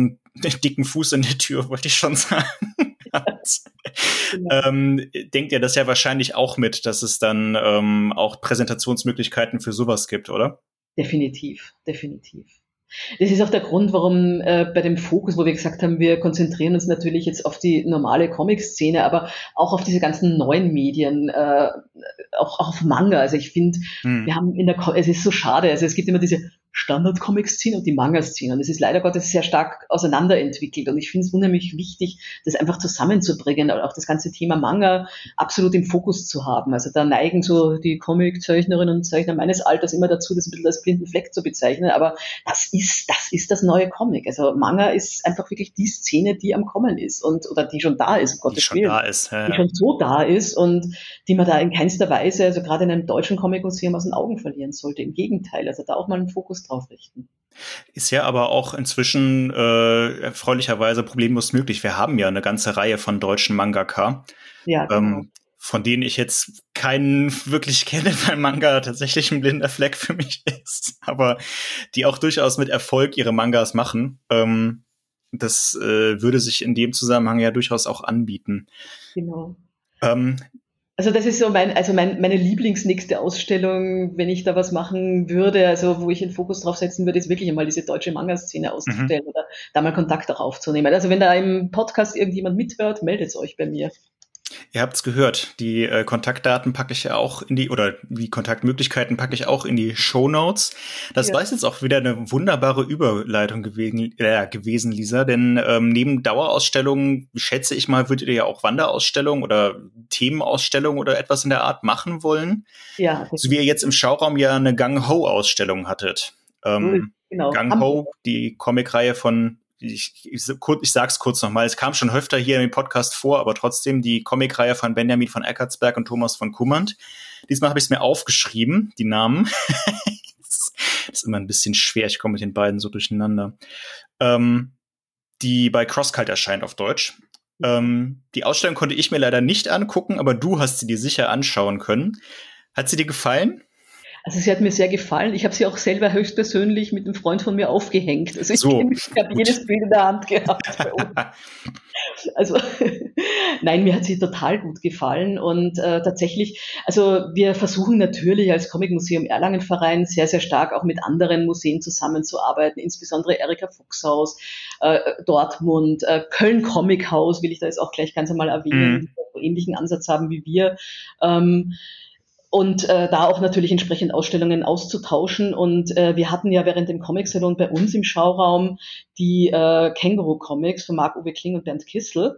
Speaker 1: einen dicken Fuß in der Tür, wollte ich schon sagen. genau. ähm, denkt ihr das ja wahrscheinlich auch mit, dass es dann ähm, auch Präsentationsmöglichkeiten für sowas gibt, oder?
Speaker 2: Definitiv, definitiv. Das ist auch der Grund, warum äh, bei dem Fokus, wo wir gesagt haben, wir konzentrieren uns natürlich jetzt auf die normale Comic-Szene, aber auch auf diese ganzen neuen Medien, äh, auch, auch auf Manga. Also ich finde, hm. wir haben in der, es ist so schade, also es gibt immer diese Standard-Comic-Szene und die Manga-Szene. Und es ist leider Gottes sehr stark auseinanderentwickelt. Und ich finde es unheimlich wichtig, das einfach zusammenzubringen, auch das ganze Thema Manga absolut im Fokus zu haben. Also da neigen so die Comic-Zeichnerinnen und Zeichner meines Alters immer dazu, das ein bisschen als blinden Fleck zu bezeichnen. Aber das ist, das ist das neue Comic. Also Manga ist einfach wirklich die Szene, die am Kommen ist und, oder die schon da ist, um
Speaker 1: Gottes die schon Willen. da ist.
Speaker 2: Ja, Die schon so da ist und die man da in keinster Weise, also gerade in einem deutschen Comic-Museum aus den Augen verlieren sollte. Im Gegenteil, also da auch mal einen Fokus drauf richten.
Speaker 1: Ist ja aber auch inzwischen äh, erfreulicherweise problemlos möglich. Wir haben ja eine ganze Reihe von deutschen Mangaka. Ja, genau. ähm, von denen ich jetzt keinen wirklich kenne, weil Manga tatsächlich ein blinder Fleck für mich ist, aber die auch durchaus mit Erfolg ihre Mangas machen. Ähm, das äh, würde sich in dem Zusammenhang ja durchaus auch anbieten.
Speaker 2: Genau. Ähm, also das ist so mein, also mein, meine Lieblingsnächste Ausstellung, wenn ich da was machen würde, also wo ich den Fokus drauf setzen würde, ist wirklich einmal diese deutsche Manga-Szene auszustellen mhm. oder da mal Kontakt auch aufzunehmen. Also wenn da im Podcast irgendjemand mithört, meldet euch bei mir.
Speaker 1: Ihr habt's gehört. Die äh, Kontaktdaten packe ich ja auch in die, oder die Kontaktmöglichkeiten packe ich auch in die Show Notes. Das ja. war jetzt auch wieder eine wunderbare Überleitung gewesen, äh, gewesen Lisa, denn ähm, neben Dauerausstellungen, schätze ich mal, würdet ihr ja auch Wanderausstellungen oder Themenausstellungen oder etwas in der Art machen wollen. Ja. So wie ihr jetzt im Schauraum ja eine Gang-Ho-Ausstellung hattet. Ähm, genau. Gang Ho, die Comicreihe von ich, ich, ich sage es kurz nochmal, es kam schon öfter hier im Podcast vor, aber trotzdem die Comicreihe von Benjamin von Eckartsberg und Thomas von Kummand. Diesmal habe ich es mir aufgeschrieben, die Namen. das ist immer ein bisschen schwer, ich komme mit den beiden so durcheinander. Ähm, die bei Crosscult erscheint auf Deutsch. Ähm, die Ausstellung konnte ich mir leider nicht angucken, aber du hast sie dir sicher anschauen können. Hat sie dir gefallen?
Speaker 2: Also sie hat mir sehr gefallen. Ich habe sie auch selber höchstpersönlich mit einem Freund von mir aufgehängt. Also ich,
Speaker 1: so,
Speaker 2: ich habe jedes Bild in der Hand gehabt. also nein, mir hat sie total gut gefallen und äh, tatsächlich, also wir versuchen natürlich als Comic Museum Erlangen Verein sehr, sehr stark auch mit anderen Museen zusammenzuarbeiten, insbesondere Erika Fuchshaus, äh, Dortmund, äh, Köln Comic House will ich da jetzt auch gleich ganz einmal erwähnen, mhm. die einen ähnlichen Ansatz haben wie wir. Ähm, und äh, da auch natürlich entsprechend Ausstellungen auszutauschen. Und äh, wir hatten ja während dem Comic-Salon bei uns im Schauraum die äh, Känguru-Comics von Marc-Uwe Kling und Bernd Kissel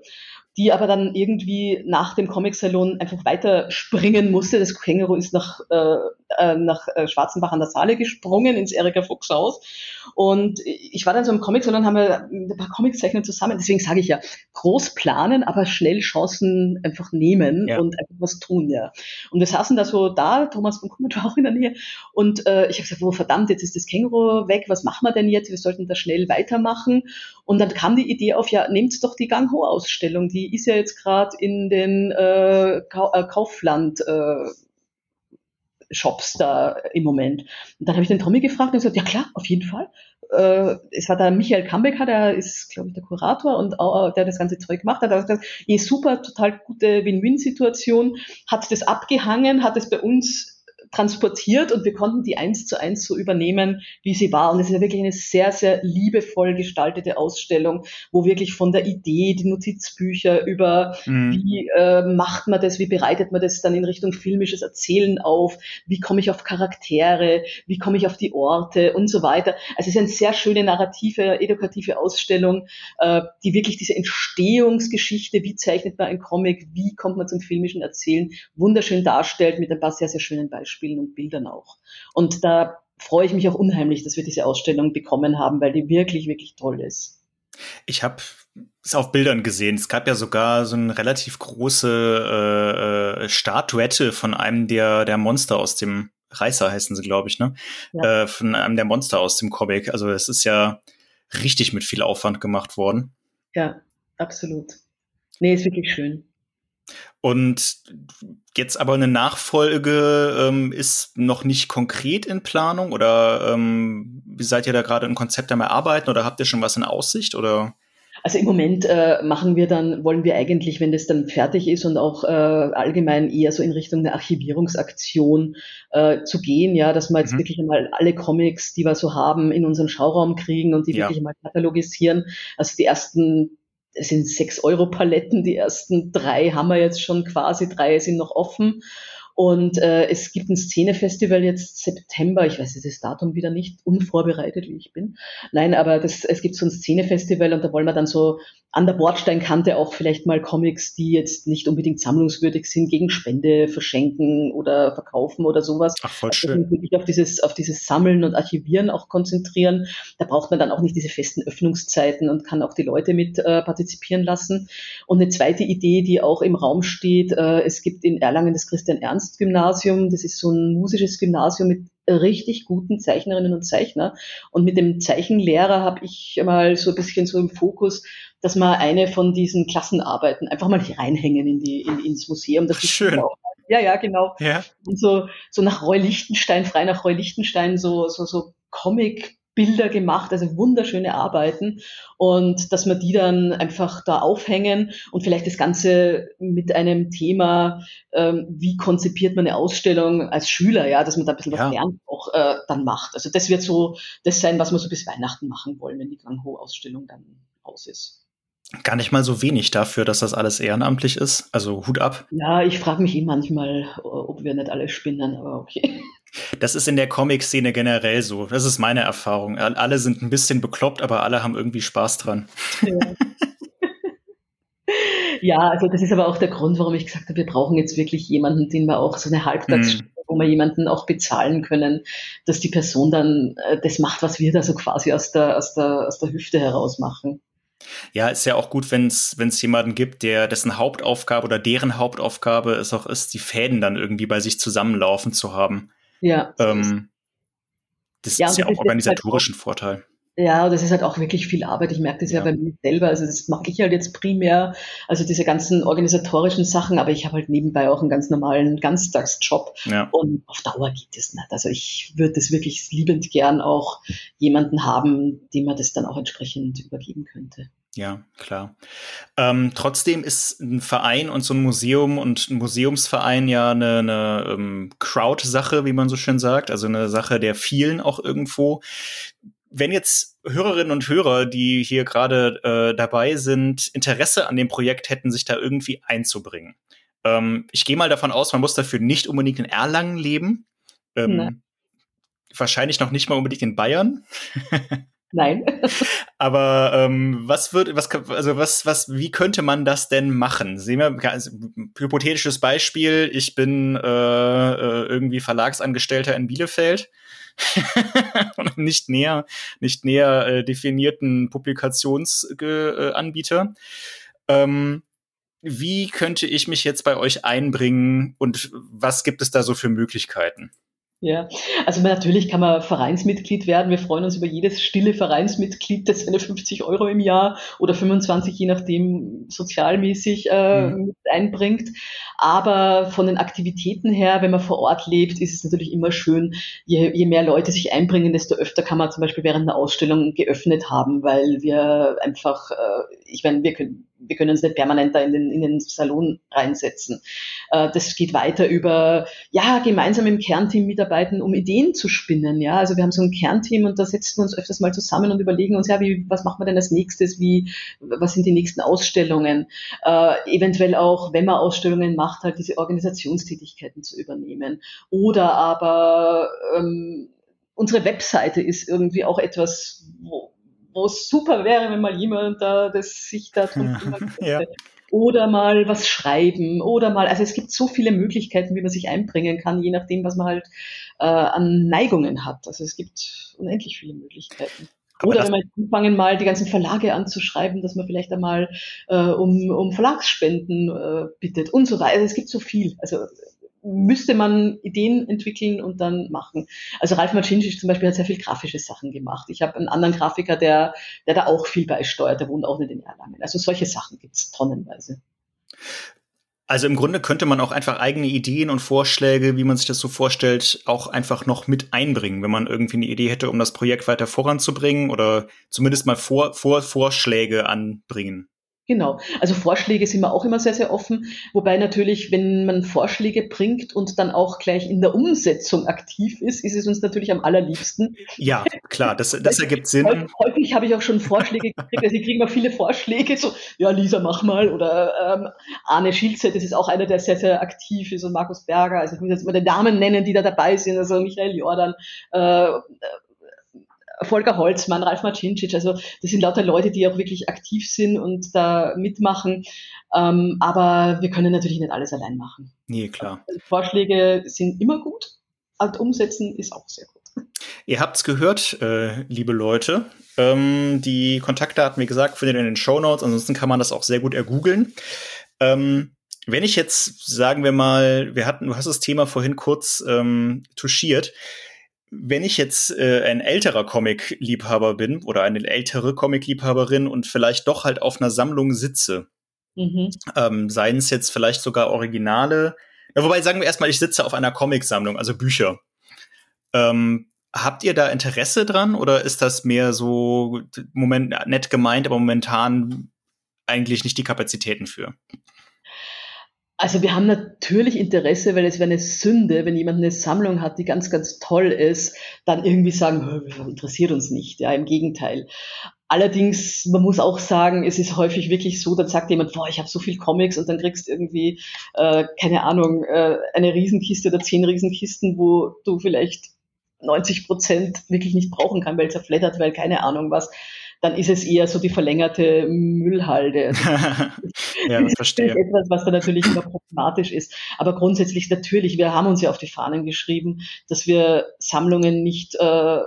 Speaker 2: die aber dann irgendwie nach dem Comic-Salon einfach weiter springen musste. Das Känguru ist nach, äh, äh, nach äh, Schwarzenbach an der Saale gesprungen, ins Erika Fuchs Haus. Und ich war dann so im Comic-Salon, haben wir ein paar Comiczeichner zusammen. Deswegen sage ich ja, groß planen, aber schnell Chancen einfach nehmen ja. und einfach was tun, ja. Und wir saßen da so da, Thomas von Kummer war auch in der Nähe. Und äh, ich habe gesagt, wo verdammt, jetzt ist das Känguru weg, was machen wir denn jetzt? Wir sollten da schnell weitermachen. Und dann kam die Idee auf, ja, nehmt doch die Gang Ho-Ausstellung, die ist ja jetzt gerade in den äh, Kaufland äh, Shops da im Moment. Und dann habe ich den Tommy gefragt und gesagt, ja klar, auf jeden Fall. Äh, es war der Michael Kambecker, der ist, glaube ich, der Kurator und auch, der das ganze Zeug gemacht hat. Er hat gesagt, eh super, total gute Win-Win-Situation, hat das abgehangen, hat es bei uns transportiert und wir konnten die eins zu eins so übernehmen, wie sie war. Und es ist ja wirklich eine sehr, sehr liebevoll gestaltete Ausstellung, wo wirklich von der Idee, die Notizbücher über mhm. wie äh, macht man das, wie bereitet man das dann in Richtung filmisches Erzählen auf, wie komme ich auf Charaktere, wie komme ich auf die Orte und so weiter. Also es ist eine sehr schöne narrative, edukative Ausstellung, äh, die wirklich diese Entstehungsgeschichte, wie zeichnet man ein Comic, wie kommt man zum filmischen Erzählen, wunderschön darstellt mit ein paar sehr, sehr schönen Beispielen. Beispielen und Bildern auch. Und da freue ich mich auch unheimlich, dass wir diese Ausstellung bekommen haben, weil die wirklich, wirklich toll ist.
Speaker 1: Ich habe es auf Bildern gesehen. Es gab ja sogar so eine relativ große äh, äh, Statuette von einem der, der Monster aus dem Reißer heißen sie, glaube ich, ne? Ja. Äh, von einem der Monster aus dem Comic. Also es ist ja richtig mit viel Aufwand gemacht worden.
Speaker 2: Ja, absolut. Nee, ist wirklich schön.
Speaker 1: Und jetzt aber eine Nachfolge ähm, ist noch nicht konkret in Planung oder ähm, wie seid ihr da gerade ein Konzept am Erarbeiten oder habt ihr schon was in Aussicht oder?
Speaker 2: Also im Moment äh, machen wir dann, wollen wir eigentlich, wenn das dann fertig ist und auch äh, allgemein eher so in Richtung einer Archivierungsaktion äh, zu gehen, ja, dass wir jetzt mhm. wirklich einmal alle Comics, die wir so haben, in unseren Schauraum kriegen und die ja. wirklich mal katalogisieren. Also die ersten es sind sechs Euro Paletten. Die ersten drei haben wir jetzt schon quasi, drei sind noch offen. Und äh, es gibt ein Szenefestival jetzt September, ich weiß das Datum wieder nicht, unvorbereitet wie ich bin. Nein, aber das, es gibt so ein Szenefestival und da wollen wir dann so an der Bordsteinkante auch vielleicht mal Comics, die jetzt nicht unbedingt sammlungswürdig sind, gegen Spende verschenken oder verkaufen oder sowas.
Speaker 1: Ach, voll also schön.
Speaker 2: wirklich auf dieses, auf dieses Sammeln und Archivieren auch konzentrieren. Da braucht man dann auch nicht diese festen Öffnungszeiten und kann auch die Leute mit äh, partizipieren lassen. Und eine zweite Idee, die auch im Raum steht, äh, es gibt in Erlangen das Christian-Ernst-Gymnasium. Das ist so ein musisches Gymnasium mit richtig guten Zeichnerinnen und Zeichner. Und mit dem Zeichenlehrer habe ich mal so ein bisschen so im Fokus, dass man eine von diesen Klassenarbeiten einfach mal hier reinhängen in die, in, ins Museum. Das
Speaker 1: ist schön. Auch,
Speaker 2: ja, ja, genau.
Speaker 1: Ja.
Speaker 2: Und so, so nach Roy Lichtenstein, frei nach Roy Lichtenstein, so, so, so Comic Bilder gemacht, also wunderschöne Arbeiten und dass wir die dann einfach da aufhängen und vielleicht das Ganze mit einem Thema, ähm, wie konzipiert man eine Ausstellung als Schüler, ja, dass man da ein bisschen ja. was lernt, auch äh, dann macht. Also das wird so das sein, was wir so bis Weihnachten machen wollen, wenn die Gang-Ho-Ausstellung dann aus ist.
Speaker 1: Gar nicht mal so wenig dafür, dass das alles ehrenamtlich ist. Also Hut ab.
Speaker 2: Ja, ich frage mich eh manchmal, ob wir nicht alle spinnen, aber okay.
Speaker 1: Das ist in der Comic-Szene generell so. Das ist meine Erfahrung. Alle sind ein bisschen bekloppt, aber alle haben irgendwie Spaß dran.
Speaker 2: Ja. ja, also das ist aber auch der Grund, warum ich gesagt habe, wir brauchen jetzt wirklich jemanden, den wir auch so eine Halbtagsstelle, mm. wo wir jemanden auch bezahlen können, dass die Person dann äh, das macht, was wir da so quasi aus der, aus der, aus der Hüfte heraus machen.
Speaker 1: Ja, ist ja auch gut, wenn es jemanden gibt, der dessen Hauptaufgabe oder deren Hauptaufgabe es auch ist, die Fäden dann irgendwie bei sich zusammenlaufen zu haben.
Speaker 2: Ja.
Speaker 1: Ähm, das ja, ist ja auch organisatorischen halt Vorteil.
Speaker 2: Ja, das ist halt auch wirklich viel Arbeit. Ich merke das ja, ja bei mir selber. Also das mache ich halt jetzt primär, also diese ganzen organisatorischen Sachen, aber ich habe halt nebenbei auch einen ganz normalen Ganztagsjob. Ja. Und auf Dauer geht es nicht. Also ich würde das wirklich liebend gern auch jemanden haben, dem man das dann auch entsprechend übergeben könnte.
Speaker 1: Ja, klar. Ähm, trotzdem ist ein Verein und so ein Museum und ein Museumsverein ja eine, eine ähm, Crowd-Sache, wie man so schön sagt, also eine Sache der vielen auch irgendwo wenn jetzt Hörerinnen und Hörer, die hier gerade äh, dabei sind, Interesse an dem Projekt hätten, sich da irgendwie einzubringen. Ähm, ich gehe mal davon aus, man muss dafür nicht unbedingt in Erlangen leben. Ähm, nee. Wahrscheinlich noch nicht mal unbedingt in Bayern.
Speaker 2: Nein.
Speaker 1: Aber ähm, was wird, was, also was, was, wie könnte man das denn machen? Sehen wir, also, hypothetisches Beispiel, ich bin äh, äh, irgendwie Verlagsangestellter in Bielefeld nicht näher, nicht näher äh, definierten Publikationsanbieter. Ähm, wie könnte ich mich jetzt bei euch einbringen und was gibt es da so für Möglichkeiten?
Speaker 2: Ja, also natürlich kann man Vereinsmitglied werden. Wir freuen uns über jedes stille Vereinsmitglied, das seine 50 Euro im Jahr oder 25, je nachdem, sozialmäßig äh, mhm. einbringt. Aber von den Aktivitäten her, wenn man vor Ort lebt, ist es natürlich immer schön, je, je mehr Leute sich einbringen, desto öfter kann man zum Beispiel während einer Ausstellung geöffnet haben, weil wir einfach, äh, ich meine, wir können wir können uns nicht permanent da in den, in den Salon reinsetzen. Äh, das geht weiter über, ja, gemeinsam im Kernteam mitarbeiten, um Ideen zu spinnen. Ja, also wir haben so ein Kernteam und da setzen wir uns öfters mal zusammen und überlegen uns, ja, wie, was machen wir denn als nächstes? Wie, was sind die nächsten Ausstellungen? Äh, eventuell auch, wenn man Ausstellungen macht, halt diese Organisationstätigkeiten zu übernehmen. Oder aber, ähm, unsere Webseite ist irgendwie auch etwas, wo, wo es super wäre, wenn mal jemand da das sich da drum kümmern ja. Oder mal was schreiben oder mal, also es gibt so viele Möglichkeiten, wie man sich einbringen kann, je nachdem, was man halt äh, an Neigungen hat. Also es gibt unendlich viele Möglichkeiten. Aber Oder wenn man anfangen, mal die ganzen Verlage anzuschreiben, dass man vielleicht einmal äh, um, um Verlagsspenden äh, bittet und so weiter. Also es gibt so viel. Also müsste man Ideen entwickeln und dann machen. Also Ralf Macincic zum Beispiel hat sehr viel grafische Sachen gemacht. Ich habe einen anderen Grafiker, der, der da auch viel beisteuert, der wohnt auch nicht in Erlangen. Also solche Sachen gibt es tonnenweise.
Speaker 1: Also im Grunde könnte man auch einfach eigene Ideen und Vorschläge, wie man sich das so vorstellt, auch einfach noch mit einbringen, wenn man irgendwie eine Idee hätte, um das Projekt weiter voranzubringen oder zumindest mal vor, vor Vorschläge anbringen.
Speaker 2: Genau. Also Vorschläge sind wir auch immer sehr, sehr offen. Wobei natürlich, wenn man Vorschläge bringt und dann auch gleich in der Umsetzung aktiv ist, ist es uns natürlich am allerliebsten.
Speaker 1: Ja, klar, das, das ergibt Sinn.
Speaker 2: Häufig habe ich auch schon Vorschläge gekriegt. Also ich kriege immer viele Vorschläge, so, ja, Lisa, mach mal. Oder ähm, Arne Schilze, das ist auch einer, der sehr, sehr aktiv ist und Markus Berger. Also ich muss jetzt mal den Namen nennen, die da dabei sind. Also Michael Jordan, äh, Volker Holzmann, Ralf Macincic, also das sind lauter Leute, die auch wirklich aktiv sind und da mitmachen. Ähm, aber wir können natürlich nicht alles allein machen.
Speaker 1: Nee, klar.
Speaker 2: Also Vorschläge sind immer gut, und umsetzen ist auch sehr gut.
Speaker 1: Ihr habt's gehört, äh, liebe Leute. Ähm, die Kontaktdaten, wie gesagt, findet ihr in den Show Notes. Ansonsten kann man das auch sehr gut ergoogeln. Ähm, wenn ich jetzt, sagen wir mal, wir hatten, du hast das Thema vorhin kurz ähm, touchiert wenn ich jetzt äh, ein älterer Comic-Liebhaber bin oder eine ältere Comic-Liebhaberin und vielleicht doch halt auf einer Sammlung sitze, mhm. ähm, seien es jetzt vielleicht sogar Originale, ja, wobei sagen wir erstmal, ich sitze auf einer Comic-Sammlung, also Bücher. Ähm, habt ihr da Interesse dran oder ist das mehr so Moment nett gemeint, aber momentan eigentlich nicht die Kapazitäten für?
Speaker 2: Also wir haben natürlich Interesse, weil es wäre eine Sünde, wenn jemand eine Sammlung hat, die ganz, ganz toll ist, dann irgendwie sagen, interessiert uns nicht. Ja, im Gegenteil. Allerdings, man muss auch sagen, es ist häufig wirklich so, dann sagt jemand, boah, ich habe so viel Comics und dann kriegst du irgendwie, äh, keine Ahnung, äh, eine Riesenkiste oder zehn Riesenkisten, wo du vielleicht 90 Prozent wirklich nicht brauchen kann, weil es zerfleddert, weil keine Ahnung was dann ist es eher so die verlängerte Müllhalde.
Speaker 1: ja, das verstehe. Das
Speaker 2: ist etwas, was da natürlich immer problematisch ist. Aber grundsätzlich natürlich, wir haben uns ja auf die Fahnen geschrieben, dass wir Sammlungen nicht äh,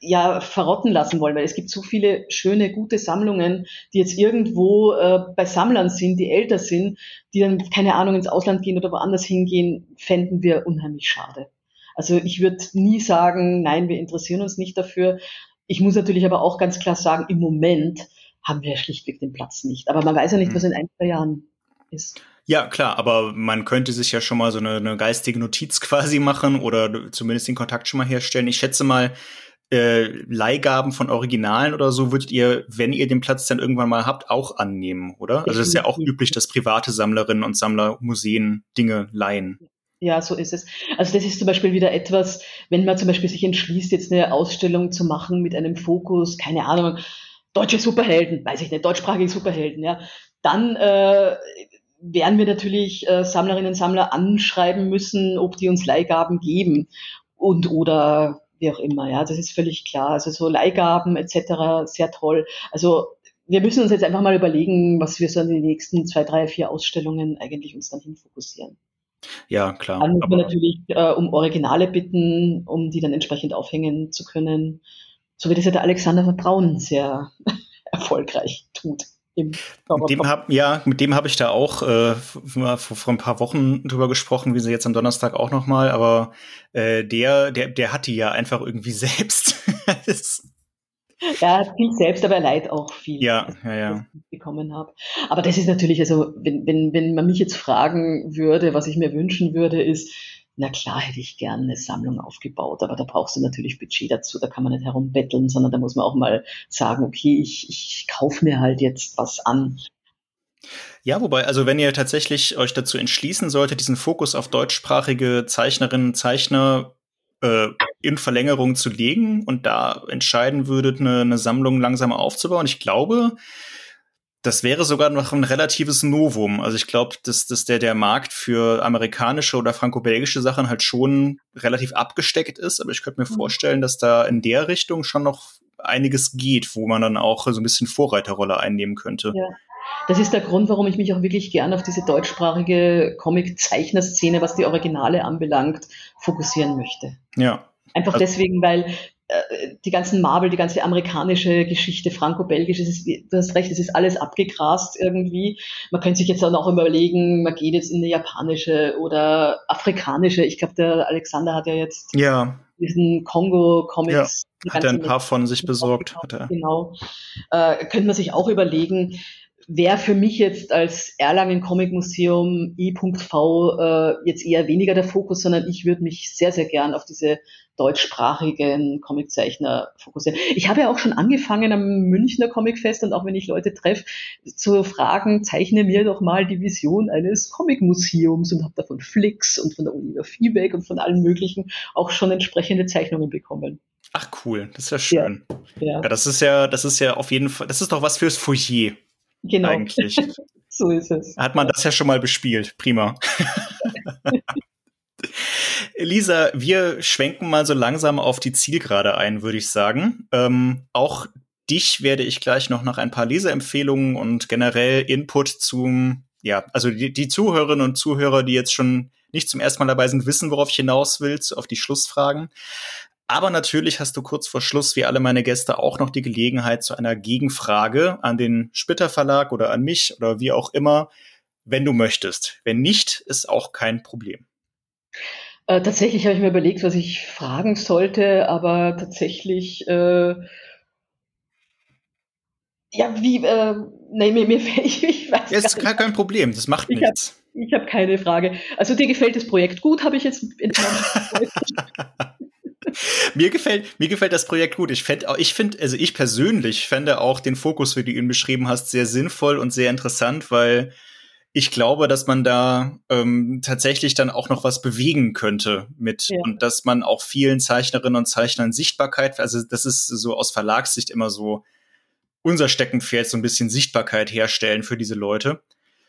Speaker 2: ja verrotten lassen wollen, weil es gibt so viele schöne, gute Sammlungen, die jetzt irgendwo äh, bei Sammlern sind, die älter sind, die dann, keine Ahnung, ins Ausland gehen oder woanders hingehen, fänden wir unheimlich schade. Also ich würde nie sagen, nein, wir interessieren uns nicht dafür, Ich muss natürlich aber auch ganz klar sagen, im Moment haben wir schlichtweg den Platz nicht. Aber man weiß ja nicht, mhm. was in ein, zwei Jahren ist.
Speaker 1: Ja, klar, aber man könnte sich ja schon mal so eine, eine geistige Notiz quasi machen oder zumindest den Kontakt schon mal herstellen. Ich schätze mal, äh, Leihgaben von Originalen oder so würdet ihr, wenn ihr den Platz dann irgendwann mal habt, auch annehmen, oder? Also es ist ja auch üblich, dass private Sammlerinnen und Sammler Museen Dinge leihen.
Speaker 2: Ja, so ist es. Also das ist zum Beispiel wieder etwas, wenn man zum Beispiel sich entschließt, jetzt eine Ausstellung zu machen mit einem Fokus, keine Ahnung, deutsche Superhelden, weiß ich nicht, deutschsprachige Superhelden, ja, dann äh, werden wir natürlich äh, Sammlerinnen und Sammler anschreiben müssen, ob die uns Leihgaben geben und oder wie auch immer. Ja, das ist völlig klar. Also so Leihgaben etc. sehr toll. Also wir müssen uns jetzt einfach mal überlegen, was wir so in den nächsten zwei, drei, vier Ausstellungen eigentlich uns dann hinfokussieren.
Speaker 1: Ja, klar.
Speaker 2: Dann müssen wir natürlich äh, um Originale bitten, um die dann entsprechend aufhängen zu können. So wie das ja der Alexander Braun sehr erfolgreich tut.
Speaker 1: Mit dem hab, ja, mit dem habe ich da auch äh, vor, vor ein paar Wochen drüber gesprochen, wie sie jetzt am Donnerstag auch noch mal. Aber äh, der, der, der hat die ja einfach irgendwie selbst.
Speaker 2: Ja, viel selbst, aber er leiht auch viel.
Speaker 1: Ja, ja, ja. Was
Speaker 2: ich bekommen habe. Aber das ist natürlich, also wenn, wenn, wenn man mich jetzt fragen würde, was ich mir wünschen würde, ist, na klar hätte ich gerne eine Sammlung aufgebaut, aber da brauchst du natürlich Budget dazu, da kann man nicht herumbetteln, sondern da muss man auch mal sagen, okay, ich, ich kaufe mir halt jetzt was an.
Speaker 1: Ja, wobei, also wenn ihr tatsächlich euch dazu entschließen solltet, diesen Fokus auf deutschsprachige Zeichnerinnen und Zeichner äh, in Verlängerung zu legen und da entscheiden würdet, eine, eine Sammlung langsam aufzubauen, ich glaube, das wäre sogar noch ein relatives Novum. Also ich glaube, dass, dass der, der Markt für amerikanische oder franco-belgische Sachen halt schon relativ abgesteckt ist. Aber ich könnte mir mhm. vorstellen, dass da in der Richtung schon noch einiges geht, wo man dann auch so ein bisschen Vorreiterrolle einnehmen könnte.
Speaker 2: Ja. Das ist der Grund, warum ich mich auch wirklich gern auf diese deutschsprachige Comic-Zeichner-Szene, was die Originale anbelangt, fokussieren möchte.
Speaker 1: Ja.
Speaker 2: Einfach also deswegen, weil äh, die ganzen Marvel, die ganze amerikanische Geschichte, franco-belgisch, du hast recht, es ist alles abgegrast irgendwie. Man könnte sich jetzt auch noch überlegen, man geht jetzt in eine japanische oder afrikanische. Ich glaube, der Alexander hat ja jetzt
Speaker 1: ja.
Speaker 2: diesen Kongo-Comics.
Speaker 1: Ja, hat er ein paar von sich besorgt.
Speaker 2: Hat er. Genau. Äh, könnte man sich auch überlegen, wäre für mich jetzt als Erlangen Comic Museum E.V. Äh, jetzt eher weniger der Fokus, sondern ich würde mich sehr, sehr gern auf diese deutschsprachigen Comiczeichner fokussieren. Ich habe ja auch schon angefangen am Münchner Comicfest und auch wenn ich Leute treffe, zu fragen, zeichne mir doch mal die Vision eines Comic-Museums und habe da von Flix und von der Oliver Fiebeck und von allen möglichen auch schon entsprechende Zeichnungen bekommen.
Speaker 1: Ach cool, das ist ja schön. Ja, ja. ja, das ist ja, das ist ja auf jeden Fall, das ist doch was fürs Foyer.
Speaker 2: Genau.
Speaker 1: Eigentlich.
Speaker 2: so ist es.
Speaker 1: Hat man das ja schon mal bespielt. Prima. Lisa, wir schwenken mal so langsam auf die Zielgerade ein, würde ich sagen. Ähm, auch dich werde ich gleich noch nach ein paar Leseempfehlungen und generell Input zum, ja, also die, die Zuhörerinnen und Zuhörer, die jetzt schon nicht zum ersten Mal dabei sind, wissen, worauf ich hinaus will, auf die Schlussfragen. Aber natürlich hast du kurz vor Schluss, wie alle meine Gäste, auch noch die Gelegenheit zu einer Gegenfrage an den Splitter Verlag oder an mich oder wie auch immer, wenn du möchtest. Wenn nicht, ist auch kein Problem.
Speaker 2: Äh, tatsächlich habe ich mir überlegt, was ich fragen sollte, aber tatsächlich, äh, ja, wie, äh, nee, mir, mir ich, ich weiß
Speaker 1: ja, ist gar kein Problem, das macht ich nichts.
Speaker 2: Hab, ich habe keine Frage. Also dir gefällt das Projekt gut, habe ich jetzt entnommen.
Speaker 1: mir gefällt, mir gefällt das Projekt gut. Ich fände, ich finde, also ich persönlich fände auch den Fokus, wie du ihn beschrieben hast, sehr sinnvoll und sehr interessant, weil ich glaube, dass man da ähm, tatsächlich dann auch noch was bewegen könnte mit ja. und dass man auch vielen Zeichnerinnen und Zeichnern Sichtbarkeit, also das ist so aus Verlagssicht immer so unser Steckenpferd, so ein bisschen Sichtbarkeit herstellen für diese Leute.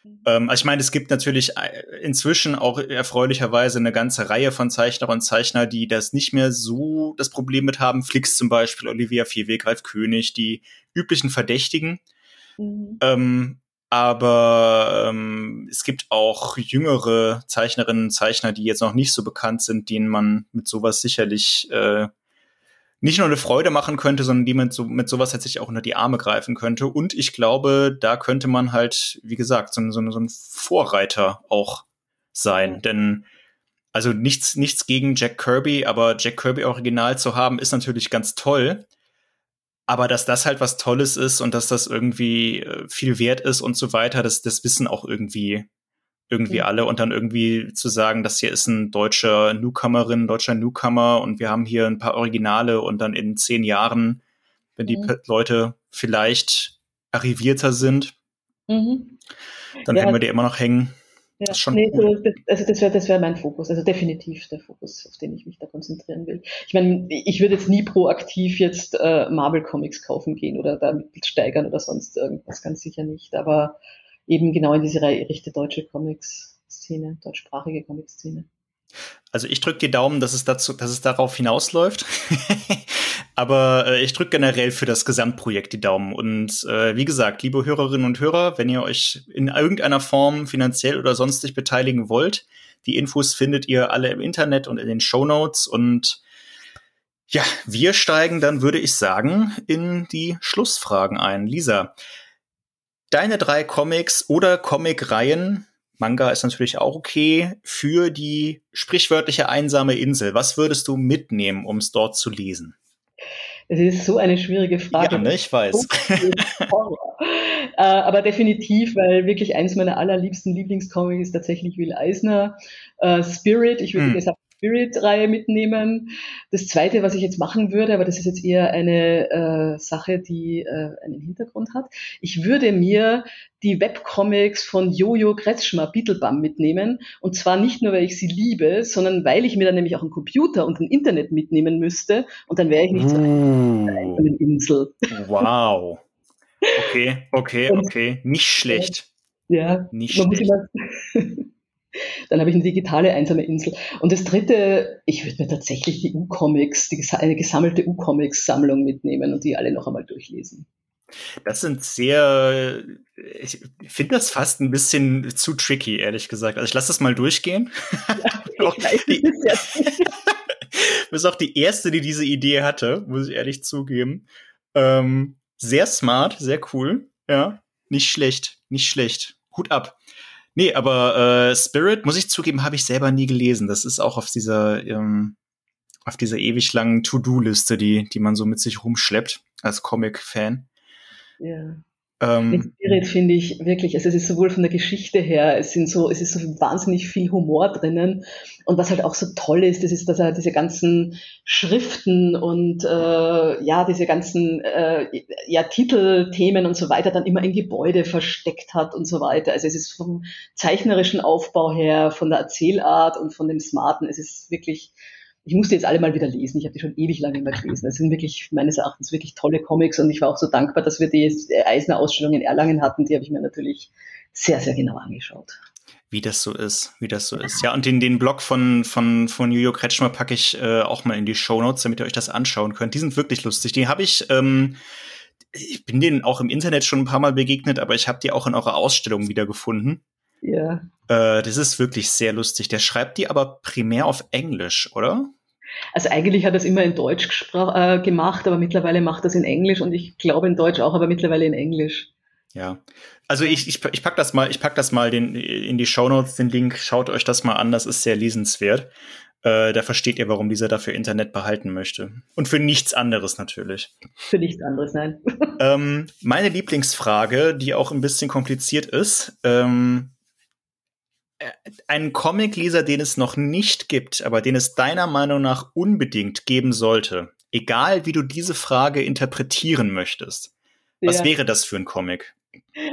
Speaker 1: Mhm. Ähm, also ich meine, es gibt natürlich äh, inzwischen auch erfreulicherweise eine ganze Reihe von Zeichnerinnen und Zeichner, die das nicht mehr so das Problem mit haben. Flix zum Beispiel, Olivia Vierweg, Ralf König, die üblichen Verdächtigen. Mhm. Ähm, aber ähm, es gibt auch jüngere Zeichnerinnen und Zeichner, die jetzt noch nicht so bekannt sind, denen man mit sowas sicherlich äh, nicht nur eine Freude machen könnte, sondern die mit, so, mit sowas tatsächlich auch unter die Arme greifen könnte. Und ich glaube, da könnte man halt, wie gesagt, so, so, so ein Vorreiter auch sein. Denn also nichts, nichts gegen Jack Kirby, aber Jack Kirby Original zu haben, ist natürlich ganz toll. aber dass das halt was Tolles ist und dass das irgendwie äh, viel wert ist und so weiter, das, das wissen auch irgendwie irgendwie ja. alle und dann irgendwie zu sagen, das hier ist ein deutscher Newcomerin, deutscher Newcomer und wir haben hier ein paar Originale und dann in zehn Jahren, wenn die mhm. Leute vielleicht arrivierter sind, mhm. dann ja. werden wir die immer noch hängen.
Speaker 2: Ja, das nee, cool. so, also das wäre das wär mein Fokus, also definitiv der Fokus, auf den ich mich da konzentrieren will. Ich meine, ich würde jetzt nie proaktiv jetzt äh, Marvel Comics kaufen gehen oder da steigern oder sonst irgendwas, ganz sicher nicht, aber eben genau in diese Richtung deutsche Comics-Szene, deutschsprachige Comics-Szene.
Speaker 1: Also ich drücke die Daumen, dass es dazu, dass es darauf hinausläuft. Aber äh, ich drücke generell für das Gesamtprojekt die Daumen. Und äh, wie gesagt, liebe Hörerinnen und Hörer, wenn ihr euch in irgendeiner Form finanziell oder sonstig beteiligen wollt, die Infos findet ihr alle im Internet und in den Show Notes. Und ja, wir steigen dann, würde ich sagen, in die Schlussfragen ein. Lisa, deine drei Comics oder Comicreihen, Manga ist natürlich auch okay, für die sprichwörtliche einsame Insel. Was würdest du mitnehmen, um es dort zu lesen?
Speaker 2: Es ist so eine schwierige Frage.
Speaker 1: Ja, ne, ich weiß.
Speaker 2: äh, aber definitiv, weil wirklich eins meiner allerliebsten Lieblingscomics ist tatsächlich Will Eisner. Äh, Spirit, ich würde hm. gesagt Spirit-Reihe mitnehmen. Das zweite, was ich jetzt machen würde, aber das ist jetzt eher eine äh, Sache, die äh, einen Hintergrund hat. Ich würde mir die Webcomics von Jojo Kretschmer, Beetlebum, mitnehmen. Und zwar nicht nur, weil ich sie liebe, sondern weil ich mir dann nämlich auch einen Computer und ein Internet mitnehmen müsste. Und dann wäre ich nicht so mm. auf einer Insel.
Speaker 1: Wow. Okay, okay, okay. Nicht schlecht.
Speaker 2: Ja,
Speaker 1: nicht schlecht.
Speaker 2: Dann habe ich eine digitale einsame Insel. Und das dritte, ich würde mir tatsächlich die U-Comics, eine gesammelte U-Comics-Sammlung mitnehmen und die alle noch einmal durchlesen.
Speaker 1: Das sind sehr, ich finde das fast ein bisschen zu tricky, ehrlich gesagt. Also ich lasse das mal durchgehen. Ja, die, bist auch die erste, die diese Idee hatte, muss ich ehrlich zugeben. Ähm, sehr smart, sehr cool. Ja, nicht schlecht, nicht schlecht. Hut ab. Nee, aber äh, Spirit, muss ich zugeben, habe ich selber nie gelesen. Das ist auch auf dieser, ähm, auf dieser ewig langen To-Do-Liste, die, die man so mit sich rumschleppt als Comic-Fan.
Speaker 2: Ja. Ähm, Spirit finde ich wirklich, also es ist sowohl von der Geschichte her, es sind so, es ist so wahnsinnig viel Humor drinnen. Und was halt auch so toll ist, das ist, dass er diese ganzen Schriften und äh, ja, diese ganzen äh, ja, Titelthemen und so weiter dann immer in Gebäude versteckt hat und so weiter. Also es ist vom zeichnerischen Aufbau her, von der Erzählart und von dem Smarten, es ist wirklich ich musste jetzt alle mal wieder lesen. Ich habe die schon ewig lange immer gelesen. Das sind wirklich meines Erachtens wirklich tolle Comics und ich war auch so dankbar, dass wir die Eisner-Ausstellung in Erlangen hatten. Die habe ich mir natürlich sehr, sehr genau angeschaut.
Speaker 1: Wie das so ist, wie das so ist. Ja, und den, den Blog von, von, von Jujo Kretschmer packe ich äh, auch mal in die Show Notes, damit ihr euch das anschauen könnt. Die sind wirklich lustig. Die habe ich, ähm, ich bin denen auch im Internet schon ein paar Mal begegnet, aber ich habe die auch in eurer Ausstellung wiedergefunden.
Speaker 2: Ja.
Speaker 1: Äh, das ist wirklich sehr lustig. Der schreibt die aber primär auf Englisch, oder?
Speaker 2: Also eigentlich hat er es immer in Deutsch äh, gemacht, aber mittlerweile macht er es in Englisch und ich glaube in Deutsch auch, aber mittlerweile in Englisch.
Speaker 1: Ja. Also ich, ich, ich pack das mal, ich pack das mal den, in die Shownotes, den Link, schaut euch das mal an, das ist sehr lesenswert. Äh, da versteht ihr, warum dieser dafür Internet behalten möchte. Und für nichts anderes natürlich.
Speaker 2: Für nichts anderes, nein.
Speaker 1: ähm, meine Lieblingsfrage, die auch ein bisschen kompliziert ist, ähm, äh, einen Comicleser, den es noch nicht gibt, aber den es deiner Meinung nach unbedingt geben sollte, egal wie du diese Frage interpretieren möchtest, was ja. wäre das für ein Comic?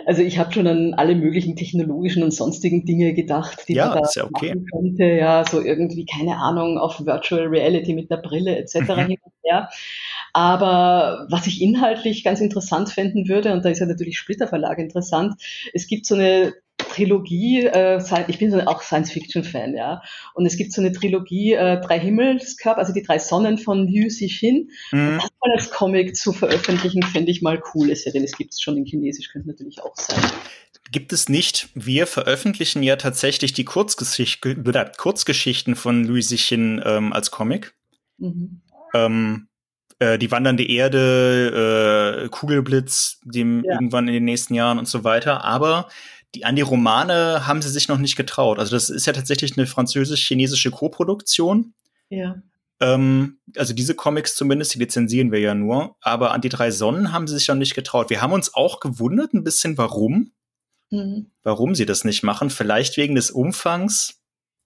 Speaker 2: Also ich habe schon an alle möglichen technologischen und sonstigen Dinge gedacht, die
Speaker 1: ja,
Speaker 2: man da
Speaker 1: ja okay.
Speaker 2: machen könnte. Ja, so irgendwie, keine Ahnung, auf Virtual Reality mit der Brille etc. Mhm. hin und her. Aber was ich inhaltlich ganz interessant finden würde, und da ist ja natürlich Splitter Verlag interessant, es gibt so eine Trilogie, äh, ich bin auch Science-Fiction-Fan, ja. Und es gibt so eine Trilogie, äh, Drei Himmelskörper, also die drei Sonnen von Liu Xixin. Mhm. Das mal als Comic zu veröffentlichen, fände ich mal cool. Es ja, denn es gibt es schon in Chinesisch, könnte natürlich auch sein.
Speaker 1: Gibt es nicht. Wir veröffentlichen ja tatsächlich die Kurzgeschicht Kurzgeschichten von Liu Xixin ähm, als Comic. Mhm. Ähm, äh, die wandernde Erde, äh, Kugelblitz, dem ja. irgendwann in den nächsten Jahren und so weiter. Aber die, an die Romane haben sie sich noch nicht getraut. Also das ist ja tatsächlich eine französisch-chinesische Koproduktion.
Speaker 2: Ja.
Speaker 1: Ähm, also diese Comics zumindest, die lizenzieren wir ja nur. Aber an die drei Sonnen haben sie sich noch nicht getraut. Wir haben uns auch gewundert ein bisschen, warum. Mhm. Warum sie das nicht machen. Vielleicht wegen des Umfangs.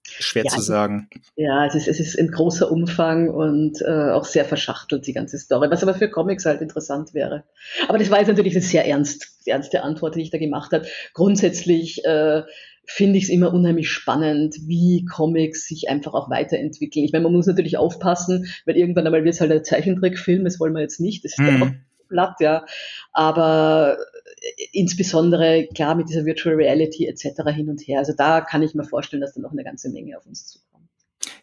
Speaker 1: Schwer ja, zu sagen.
Speaker 2: Ja, es ist, es ist in großer Umfang und äh, auch sehr verschachtelt, die ganze Story, was aber für Comics halt interessant wäre. Aber das war jetzt natürlich eine sehr ernst, ernste Antwort, die ich da gemacht habe. Grundsätzlich äh, finde ich es immer unheimlich spannend, wie Comics sich einfach auch weiterentwickeln. Ich meine, man muss natürlich aufpassen, weil irgendwann einmal wird es halt ein Zeichentrickfilm, das wollen wir jetzt nicht, das ist mhm. auch platt, ja. Aber insbesondere, klar, mit dieser Virtual Reality etc. hin und her. Also da kann ich mir vorstellen, dass da noch eine ganze Menge auf uns zukommt.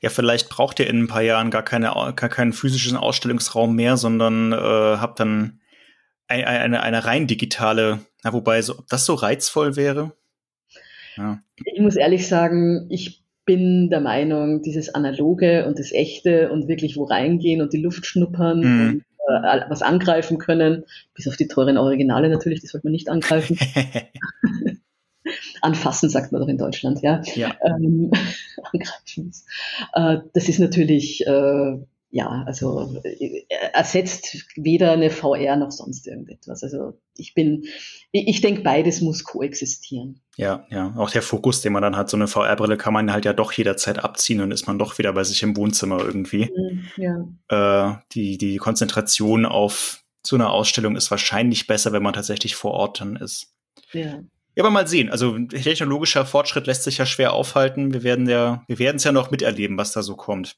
Speaker 1: Ja, vielleicht braucht ihr in ein paar Jahren gar, keine, gar keinen physischen Ausstellungsraum mehr, sondern äh, habt dann eine, eine, eine rein digitale, na, wobei, so, ob das so reizvoll wäre?
Speaker 2: Ja. Ich muss ehrlich sagen, ich bin der Meinung, dieses Analoge und das Echte und wirklich wo reingehen und die Luft schnuppern mhm. Äh, was angreifen können, bis auf die teuren Originale natürlich, die sollte man nicht angreifen. Anfassen sagt man doch in Deutschland, ja. ja. Ähm, angreifen. Äh, das ist natürlich äh, ja, also äh, ersetzt weder eine VR noch sonst irgendetwas. Also ich bin, ich denke, beides muss koexistieren.
Speaker 1: Ja, ja, auch der Fokus, den man dann hat, so eine VR-Brille kann man halt ja doch jederzeit abziehen und ist man doch wieder bei sich im Wohnzimmer irgendwie. Mhm, ja. Äh, die, die Konzentration auf so eine Ausstellung ist wahrscheinlich besser, wenn man tatsächlich vor Ort dann ist. Ja. Ja, aber mal sehen. Also technologischer Fortschritt lässt sich ja schwer aufhalten. Wir werden ja, wir werden es ja noch miterleben, was da so kommt.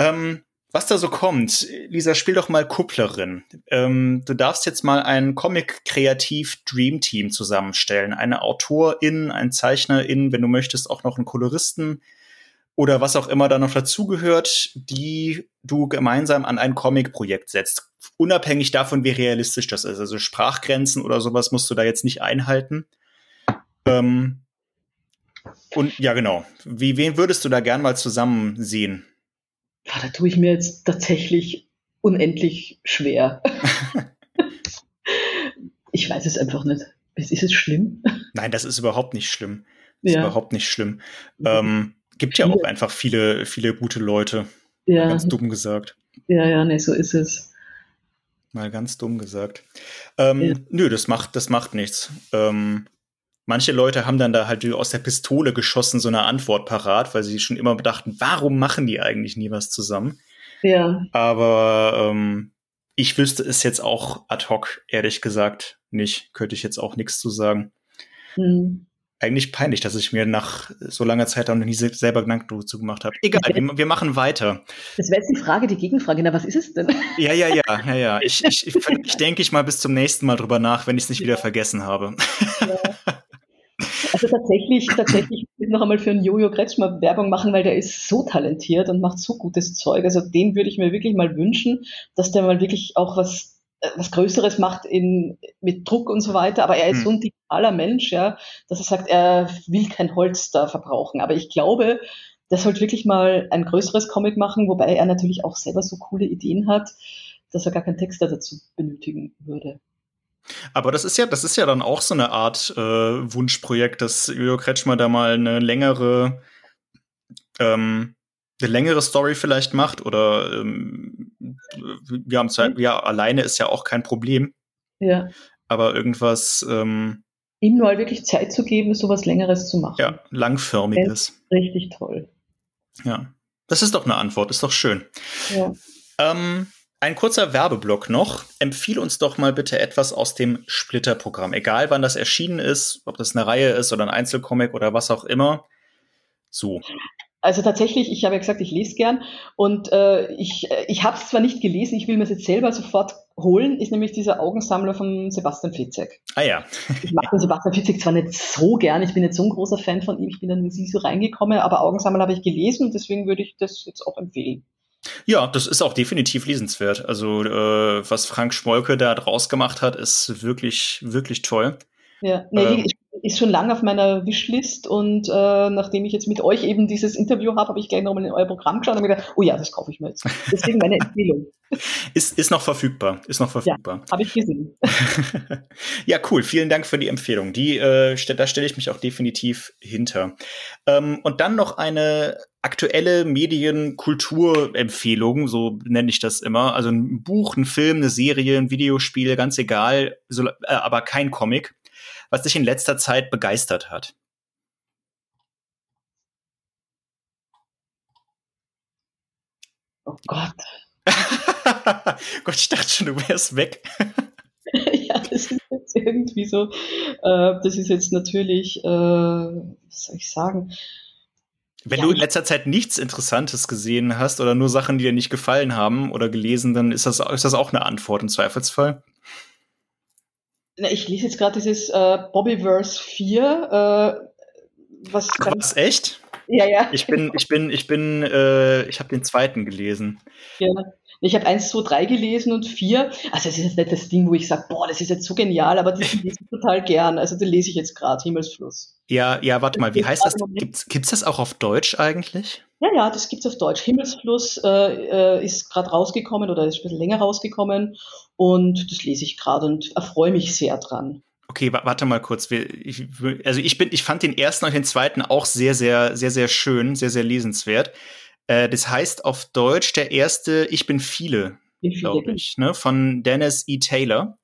Speaker 1: Ähm, was da so kommt, Lisa, spiel doch mal Kupplerin. Ähm, du darfst jetzt mal ein Comic-Kreativ-Dream-Team zusammenstellen. Eine Autorin, ein Zeichnerin, wenn du möchtest, auch noch einen Koloristen oder was auch immer da noch dazugehört, die du gemeinsam an ein Comic-Projekt setzt. Unabhängig davon, wie realistisch das ist. Also Sprachgrenzen oder sowas musst du da jetzt nicht einhalten. Ähm, und ja, genau. Wie, wen würdest du da gern mal zusammen sehen?
Speaker 2: Ja, da tue ich mir jetzt tatsächlich unendlich schwer. ich weiß es einfach nicht. Ist es schlimm?
Speaker 1: Nein, das ist überhaupt nicht schlimm. Das ja. ist überhaupt nicht schlimm. Ähm, gibt ja auch einfach viele, viele gute Leute. Ja. Ganz dumm gesagt.
Speaker 2: Ja, ja, nee, so ist es.
Speaker 1: Mal ganz dumm gesagt. Ähm, ja. Nö, das macht, das macht nichts. Ähm, Manche Leute haben dann da halt aus der Pistole geschossen so eine Antwort parat, weil sie schon immer bedachten, warum machen die eigentlich nie was zusammen? Ja. Aber ähm, ich wüsste es jetzt auch ad hoc, ehrlich gesagt, nicht. Könnte ich jetzt auch nichts zu sagen. Hm. Eigentlich peinlich, dass ich mir nach so langer Zeit noch nie selber Gedanken dazu gemacht habe. Egal, wir, wir, machen weiter.
Speaker 2: Das wäre jetzt die Frage, die Gegenfrage. Na, was ist es denn?
Speaker 1: Ja, ja, ja, ja, ja. Ich, ich, ich, ich denke ich mal bis zum nächsten Mal drüber nach, wenn ich es nicht ja. wieder vergessen habe. Ja.
Speaker 2: Also tatsächlich, tatsächlich noch einmal für einen Jojo Kretschmer Werbung machen, weil der ist so talentiert und macht so gutes Zeug. Also den würde ich mir wirklich mal wünschen, dass der mal wirklich auch was äh, was Größeres macht in, mit Druck und so weiter, aber er ist hm. so ein digitaler Mensch, ja, dass er sagt, er will kein Holz da verbrauchen. Aber ich glaube, der sollte wirklich mal ein größeres Comic machen, wobei er natürlich auch selber so coole Ideen hat, dass er gar keinen Text dazu benötigen würde.
Speaker 1: Aber das ist ja, das ist ja dann auch so eine Art äh, Wunschprojekt, dass Jojo Kretschmer da mal eine längere, ähm, eine längere Story vielleicht macht oder ähm, wir haben Zeit, ja, alleine ist ja auch kein Problem. Ja. Aber irgendwas. Ähm,
Speaker 2: Ihm nur wirklich Zeit zu geben, sowas Längeres zu machen.
Speaker 1: Ja, langförmiges.
Speaker 2: Richtig toll.
Speaker 1: Ja. Das ist doch eine Antwort, ist doch schön. Ja. Ähm, ein kurzer Werbeblock noch. Empfiehl uns doch mal bitte etwas aus dem Splitter-Programm. Egal wann das erschienen ist, ob das eine Reihe ist oder ein Einzelcomic oder was auch immer. So.
Speaker 2: Also tatsächlich, ich habe ja gesagt, ich lese gern und äh, ich, äh, ich habe es zwar nicht gelesen, ich will mir es jetzt selber sofort holen, ist nämlich dieser Augensammler von Sebastian Fitzek.
Speaker 1: Ah ja.
Speaker 2: ich mag den Sebastian Fitzek zwar nicht so gern, ich bin jetzt so ein großer Fan von ihm, ich bin dann sie so reingekommen, aber Augensammler habe ich gelesen und deswegen würde ich das jetzt auch empfehlen.
Speaker 1: Ja, das ist auch definitiv lesenswert. Also äh, was Frank Schmolke da draus gemacht hat, ist wirklich, wirklich toll.
Speaker 2: Ja, nee, ähm, ist schon lange auf meiner Wishlist und äh, nachdem ich jetzt mit euch eben dieses Interview habe, habe ich gleich nochmal in euer Programm geschaut und mir gedacht, oh ja, das kaufe ich mir jetzt. Deswegen meine Empfehlung.
Speaker 1: Ist, ist noch verfügbar. Ist noch verfügbar.
Speaker 2: Ja, habe ich gesehen.
Speaker 1: ja, cool. Vielen Dank für die Empfehlung. Die, äh, da stelle ich mich auch definitiv hinter. Ähm, und dann noch eine aktuelle Medienkulturempfehlung, so nenne ich das immer. Also ein Buch, ein Film, eine Serie, ein Videospiel, ganz egal, so, äh, aber kein Comic, was dich in letzter Zeit begeistert hat.
Speaker 2: Oh Gott.
Speaker 1: Gott, ich dachte schon, du wärst weg.
Speaker 2: ja, das ist jetzt irgendwie so. Äh, das ist jetzt natürlich, äh, was soll ich sagen?
Speaker 1: Wenn ja, du in letzter Zeit nichts Interessantes gesehen hast oder nur Sachen, die dir nicht gefallen haben oder gelesen, dann ist das, ist das auch eine Antwort im Zweifelsfall.
Speaker 2: Ich lese jetzt gerade dieses äh, Bobbyverse 4. Äh, was,
Speaker 1: was echt?
Speaker 2: Ja, ja.
Speaker 1: Ich bin, ich bin, ich bin, äh, ich habe den zweiten gelesen.
Speaker 2: Ja. Ich habe eins, zwei, drei gelesen und vier. Also es ist jetzt nicht das Ding, wo ich sage, boah, das ist jetzt so genial, aber das lese ich total gern. Also den lese ich jetzt gerade, Himmelsfluss.
Speaker 1: Ja, ja, warte mal, wie heißt das? Gibt's, gibt's das auch auf Deutsch eigentlich?
Speaker 2: Ja, ja, das gibt's auf Deutsch. Himmelsfluss äh, äh, ist gerade rausgekommen oder ist ein bisschen länger rausgekommen und das lese ich gerade und erfreue mich sehr dran.
Speaker 1: Okay, warte mal kurz. Ich, also ich bin, ich fand den ersten und den zweiten auch sehr, sehr, sehr, sehr schön, sehr, sehr lesenswert. Äh, das heißt auf Deutsch der erste Ich bin viele, glaube ich, ne? von Dennis E. Taylor.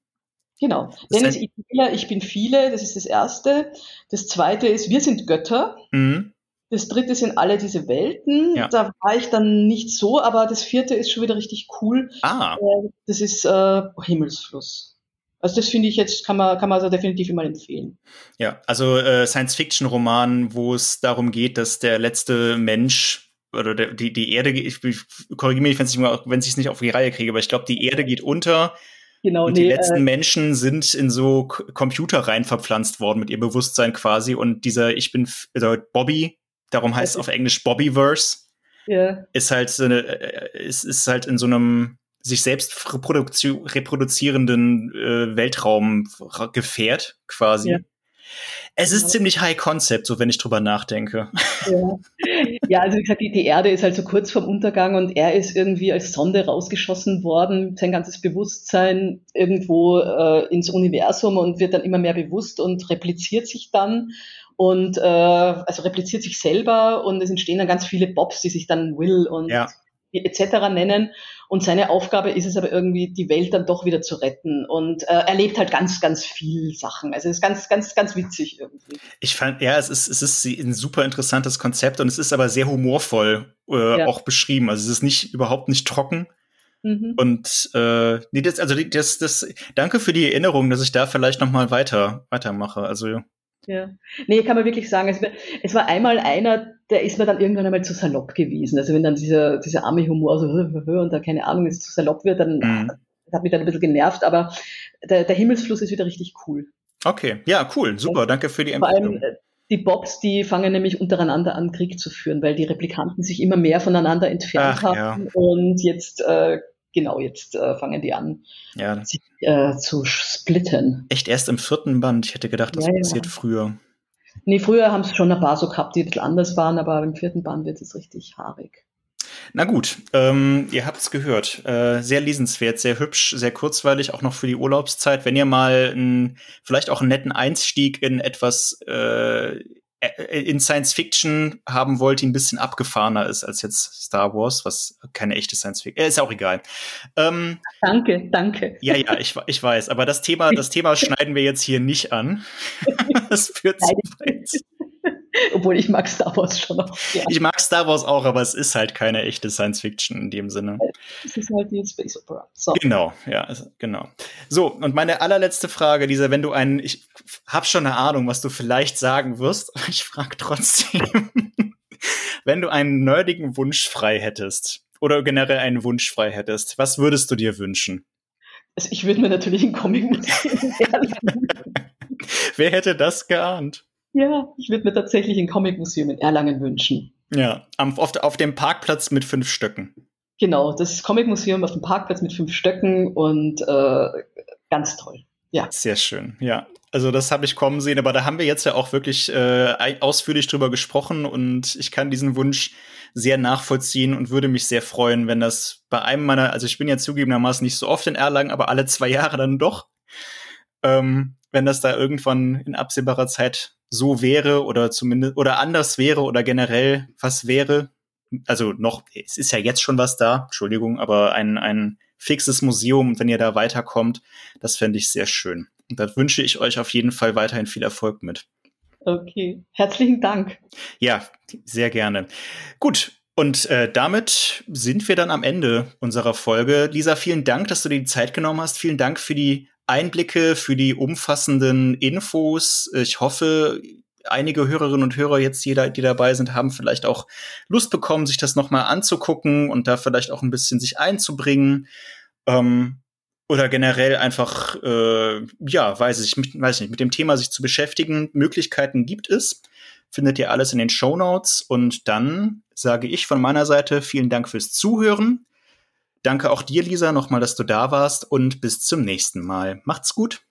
Speaker 2: Genau. Dennis E. Taylor, Ich bin viele, das ist das erste. Das zweite ist Wir sind Götter. Mhm. Das dritte sind alle diese Welten. Ja. Da war ich dann nicht so, aber das vierte ist schon wieder richtig cool.
Speaker 1: Ah.
Speaker 2: Äh, das ist äh, Himmelsfluss. Also das finde ich jetzt, kann man, kann man also definitiv immer empfehlen.
Speaker 1: Ja, also äh, Science-Fiction-Roman, wo es darum geht, dass der letzte Mensch oder der, die, die Erde, ich, ich korrigiere mich, wenn ich es nicht auf die Reihe kriege, aber ich glaube, die Erde geht unter. Genau, und nee, die letzten äh, Menschen sind in so Computer rein verpflanzt worden mit ihr Bewusstsein quasi. Und dieser, ich bin, also Bobby, darum heißt es auf Englisch Bobbyverse, yeah. ist halt so eine, äh, ist, ist halt in so einem sich selbst reproduzierenden äh, Weltraumgefährt quasi. Ja. Es ist ja. ziemlich High Concept, so wenn ich drüber nachdenke.
Speaker 2: Ja, ja also wie gesagt, die, die, Erde ist halt so kurz vorm Untergang und er ist irgendwie als Sonde rausgeschossen worden, sein ganzes Bewusstsein irgendwo äh, ins Universum und wird dann immer mehr bewusst und repliziert sich dann und äh, also repliziert sich selber und es entstehen dann ganz viele Bobs, die sich dann Will und ja etc. nennen. Und seine Aufgabe ist es aber irgendwie, die Welt dann doch wieder zu retten. Und äh, er lebt halt ganz, ganz viel Sachen. Also es ist ganz, ganz, ganz witzig irgendwie.
Speaker 1: Ich fand, ja, es ist, es ist ein super interessantes Konzept und es ist aber sehr humorvoll äh, ja. auch beschrieben. Also es ist nicht überhaupt nicht trocken. Mhm. Und äh, nee, das, also das, das, danke für die Erinnerung, dass ich da vielleicht noch mal weiter weitermache. Also
Speaker 2: ja. Nee, kann man wirklich sagen. Es, es, war einmal einer, der ist mir dann irgendwann einmal zu salopp gewesen. Also wenn dann dieser, dieser Army-Humor so und da keine Ahnung, es zu salopp wird, dann mhm. hat mich dann ein bisschen genervt, aber der, der Himmelsfluss ist wieder richtig cool.
Speaker 1: Okay, ja, cool, super, ja. danke für die Empfehlung.
Speaker 2: Vor allem, äh, die Bobs, die fangen nämlich untereinander an, Krieg zu führen, weil die Replikanten sich immer mehr voneinander entfernt Ach, haben ja. und jetzt äh, genau, jetzt äh, fangen die an,
Speaker 1: ja.
Speaker 2: sich äh, zu splitten.
Speaker 1: Echt erst im vierten Band? Ich hätte gedacht, das ja, passiert ja. früher.
Speaker 2: Nee, früher haben es schon ein paar so gehabt, die ein bisschen anders waren, aber im vierten Band wird es richtig haarig.
Speaker 1: Na gut, ähm, ihr habt es gehört. Äh, sehr lesenswert, sehr hübsch, sehr kurzweilig, auch noch für die Urlaubszeit. Wenn ihr mal ein, vielleicht auch einen netten Einstieg in etwas äh, in Science Fiction haben wollt, die ein bisschen abgefahrener ist als jetzt Star Wars, was keine echte Science Fiction äh, ist. auch egal.
Speaker 2: Ähm, danke, danke.
Speaker 1: Ja, ja, ich, ich weiß. Aber das Thema, das Thema schneiden wir jetzt hier nicht an. das führt zu weit.
Speaker 2: Obwohl ich mag Star Wars schon noch.
Speaker 1: Ja. Ich mag Star Wars auch, aber es ist halt keine echte Science Fiction in dem Sinne.
Speaker 2: Es ist halt die Space Opera.
Speaker 1: So. Genau, ja, genau. So, und meine allerletzte Frage, dieser, wenn du einen, ich habe schon eine Ahnung, was du vielleicht sagen wirst, aber ich frage trotzdem, wenn du einen nerdigen Wunsch frei hättest oder generell einen Wunsch frei hättest, was würdest du dir wünschen?
Speaker 2: Also ich würde mir natürlich einen Comic
Speaker 1: Wer hätte das geahnt?
Speaker 2: Ja, ich würde mir tatsächlich ein Comic-Museum in Erlangen wünschen.
Speaker 1: Ja, auf, auf dem Parkplatz mit fünf Stöcken.
Speaker 2: Genau, das Comic-Museum auf dem Parkplatz mit fünf Stöcken und äh, ganz toll.
Speaker 1: Ja. Sehr schön, ja. Also das habe ich kommen sehen, aber da haben wir jetzt ja auch wirklich äh, ausführlich drüber gesprochen und ich kann diesen Wunsch sehr nachvollziehen und würde mich sehr freuen, wenn das bei einem meiner, also ich bin ja zugegebenermaßen nicht so oft in Erlangen, aber alle zwei Jahre dann doch, ähm, wenn das da irgendwann in absehbarer Zeit so wäre oder zumindest oder anders wäre oder generell was wäre. Also noch, es ist ja jetzt schon was da, Entschuldigung, aber ein, ein fixes Museum, wenn ihr da weiterkommt, das fände ich sehr schön. Und da wünsche ich euch auf jeden Fall weiterhin viel Erfolg mit.
Speaker 2: Okay, herzlichen Dank.
Speaker 1: Ja, sehr gerne. Gut, und äh, damit sind wir dann am Ende unserer Folge. Lisa, vielen Dank, dass du dir die Zeit genommen hast. Vielen Dank für die Einblicke, für die umfassenden Infos. Ich hoffe, einige Hörerinnen und Hörer jetzt, die, da, die dabei sind, haben vielleicht auch Lust bekommen, sich das nochmal anzugucken und da vielleicht auch ein bisschen sich einzubringen. Ähm, oder generell einfach, äh, ja, weiß ich, mit, weiß nicht, mit dem Thema sich zu beschäftigen. Möglichkeiten gibt es. Findet ihr alles in den Show Notes. Und dann sage ich von meiner Seite vielen Dank fürs Zuhören. Danke auch dir, Lisa, nochmal, dass du da warst und bis zum nächsten Mal. Macht's gut.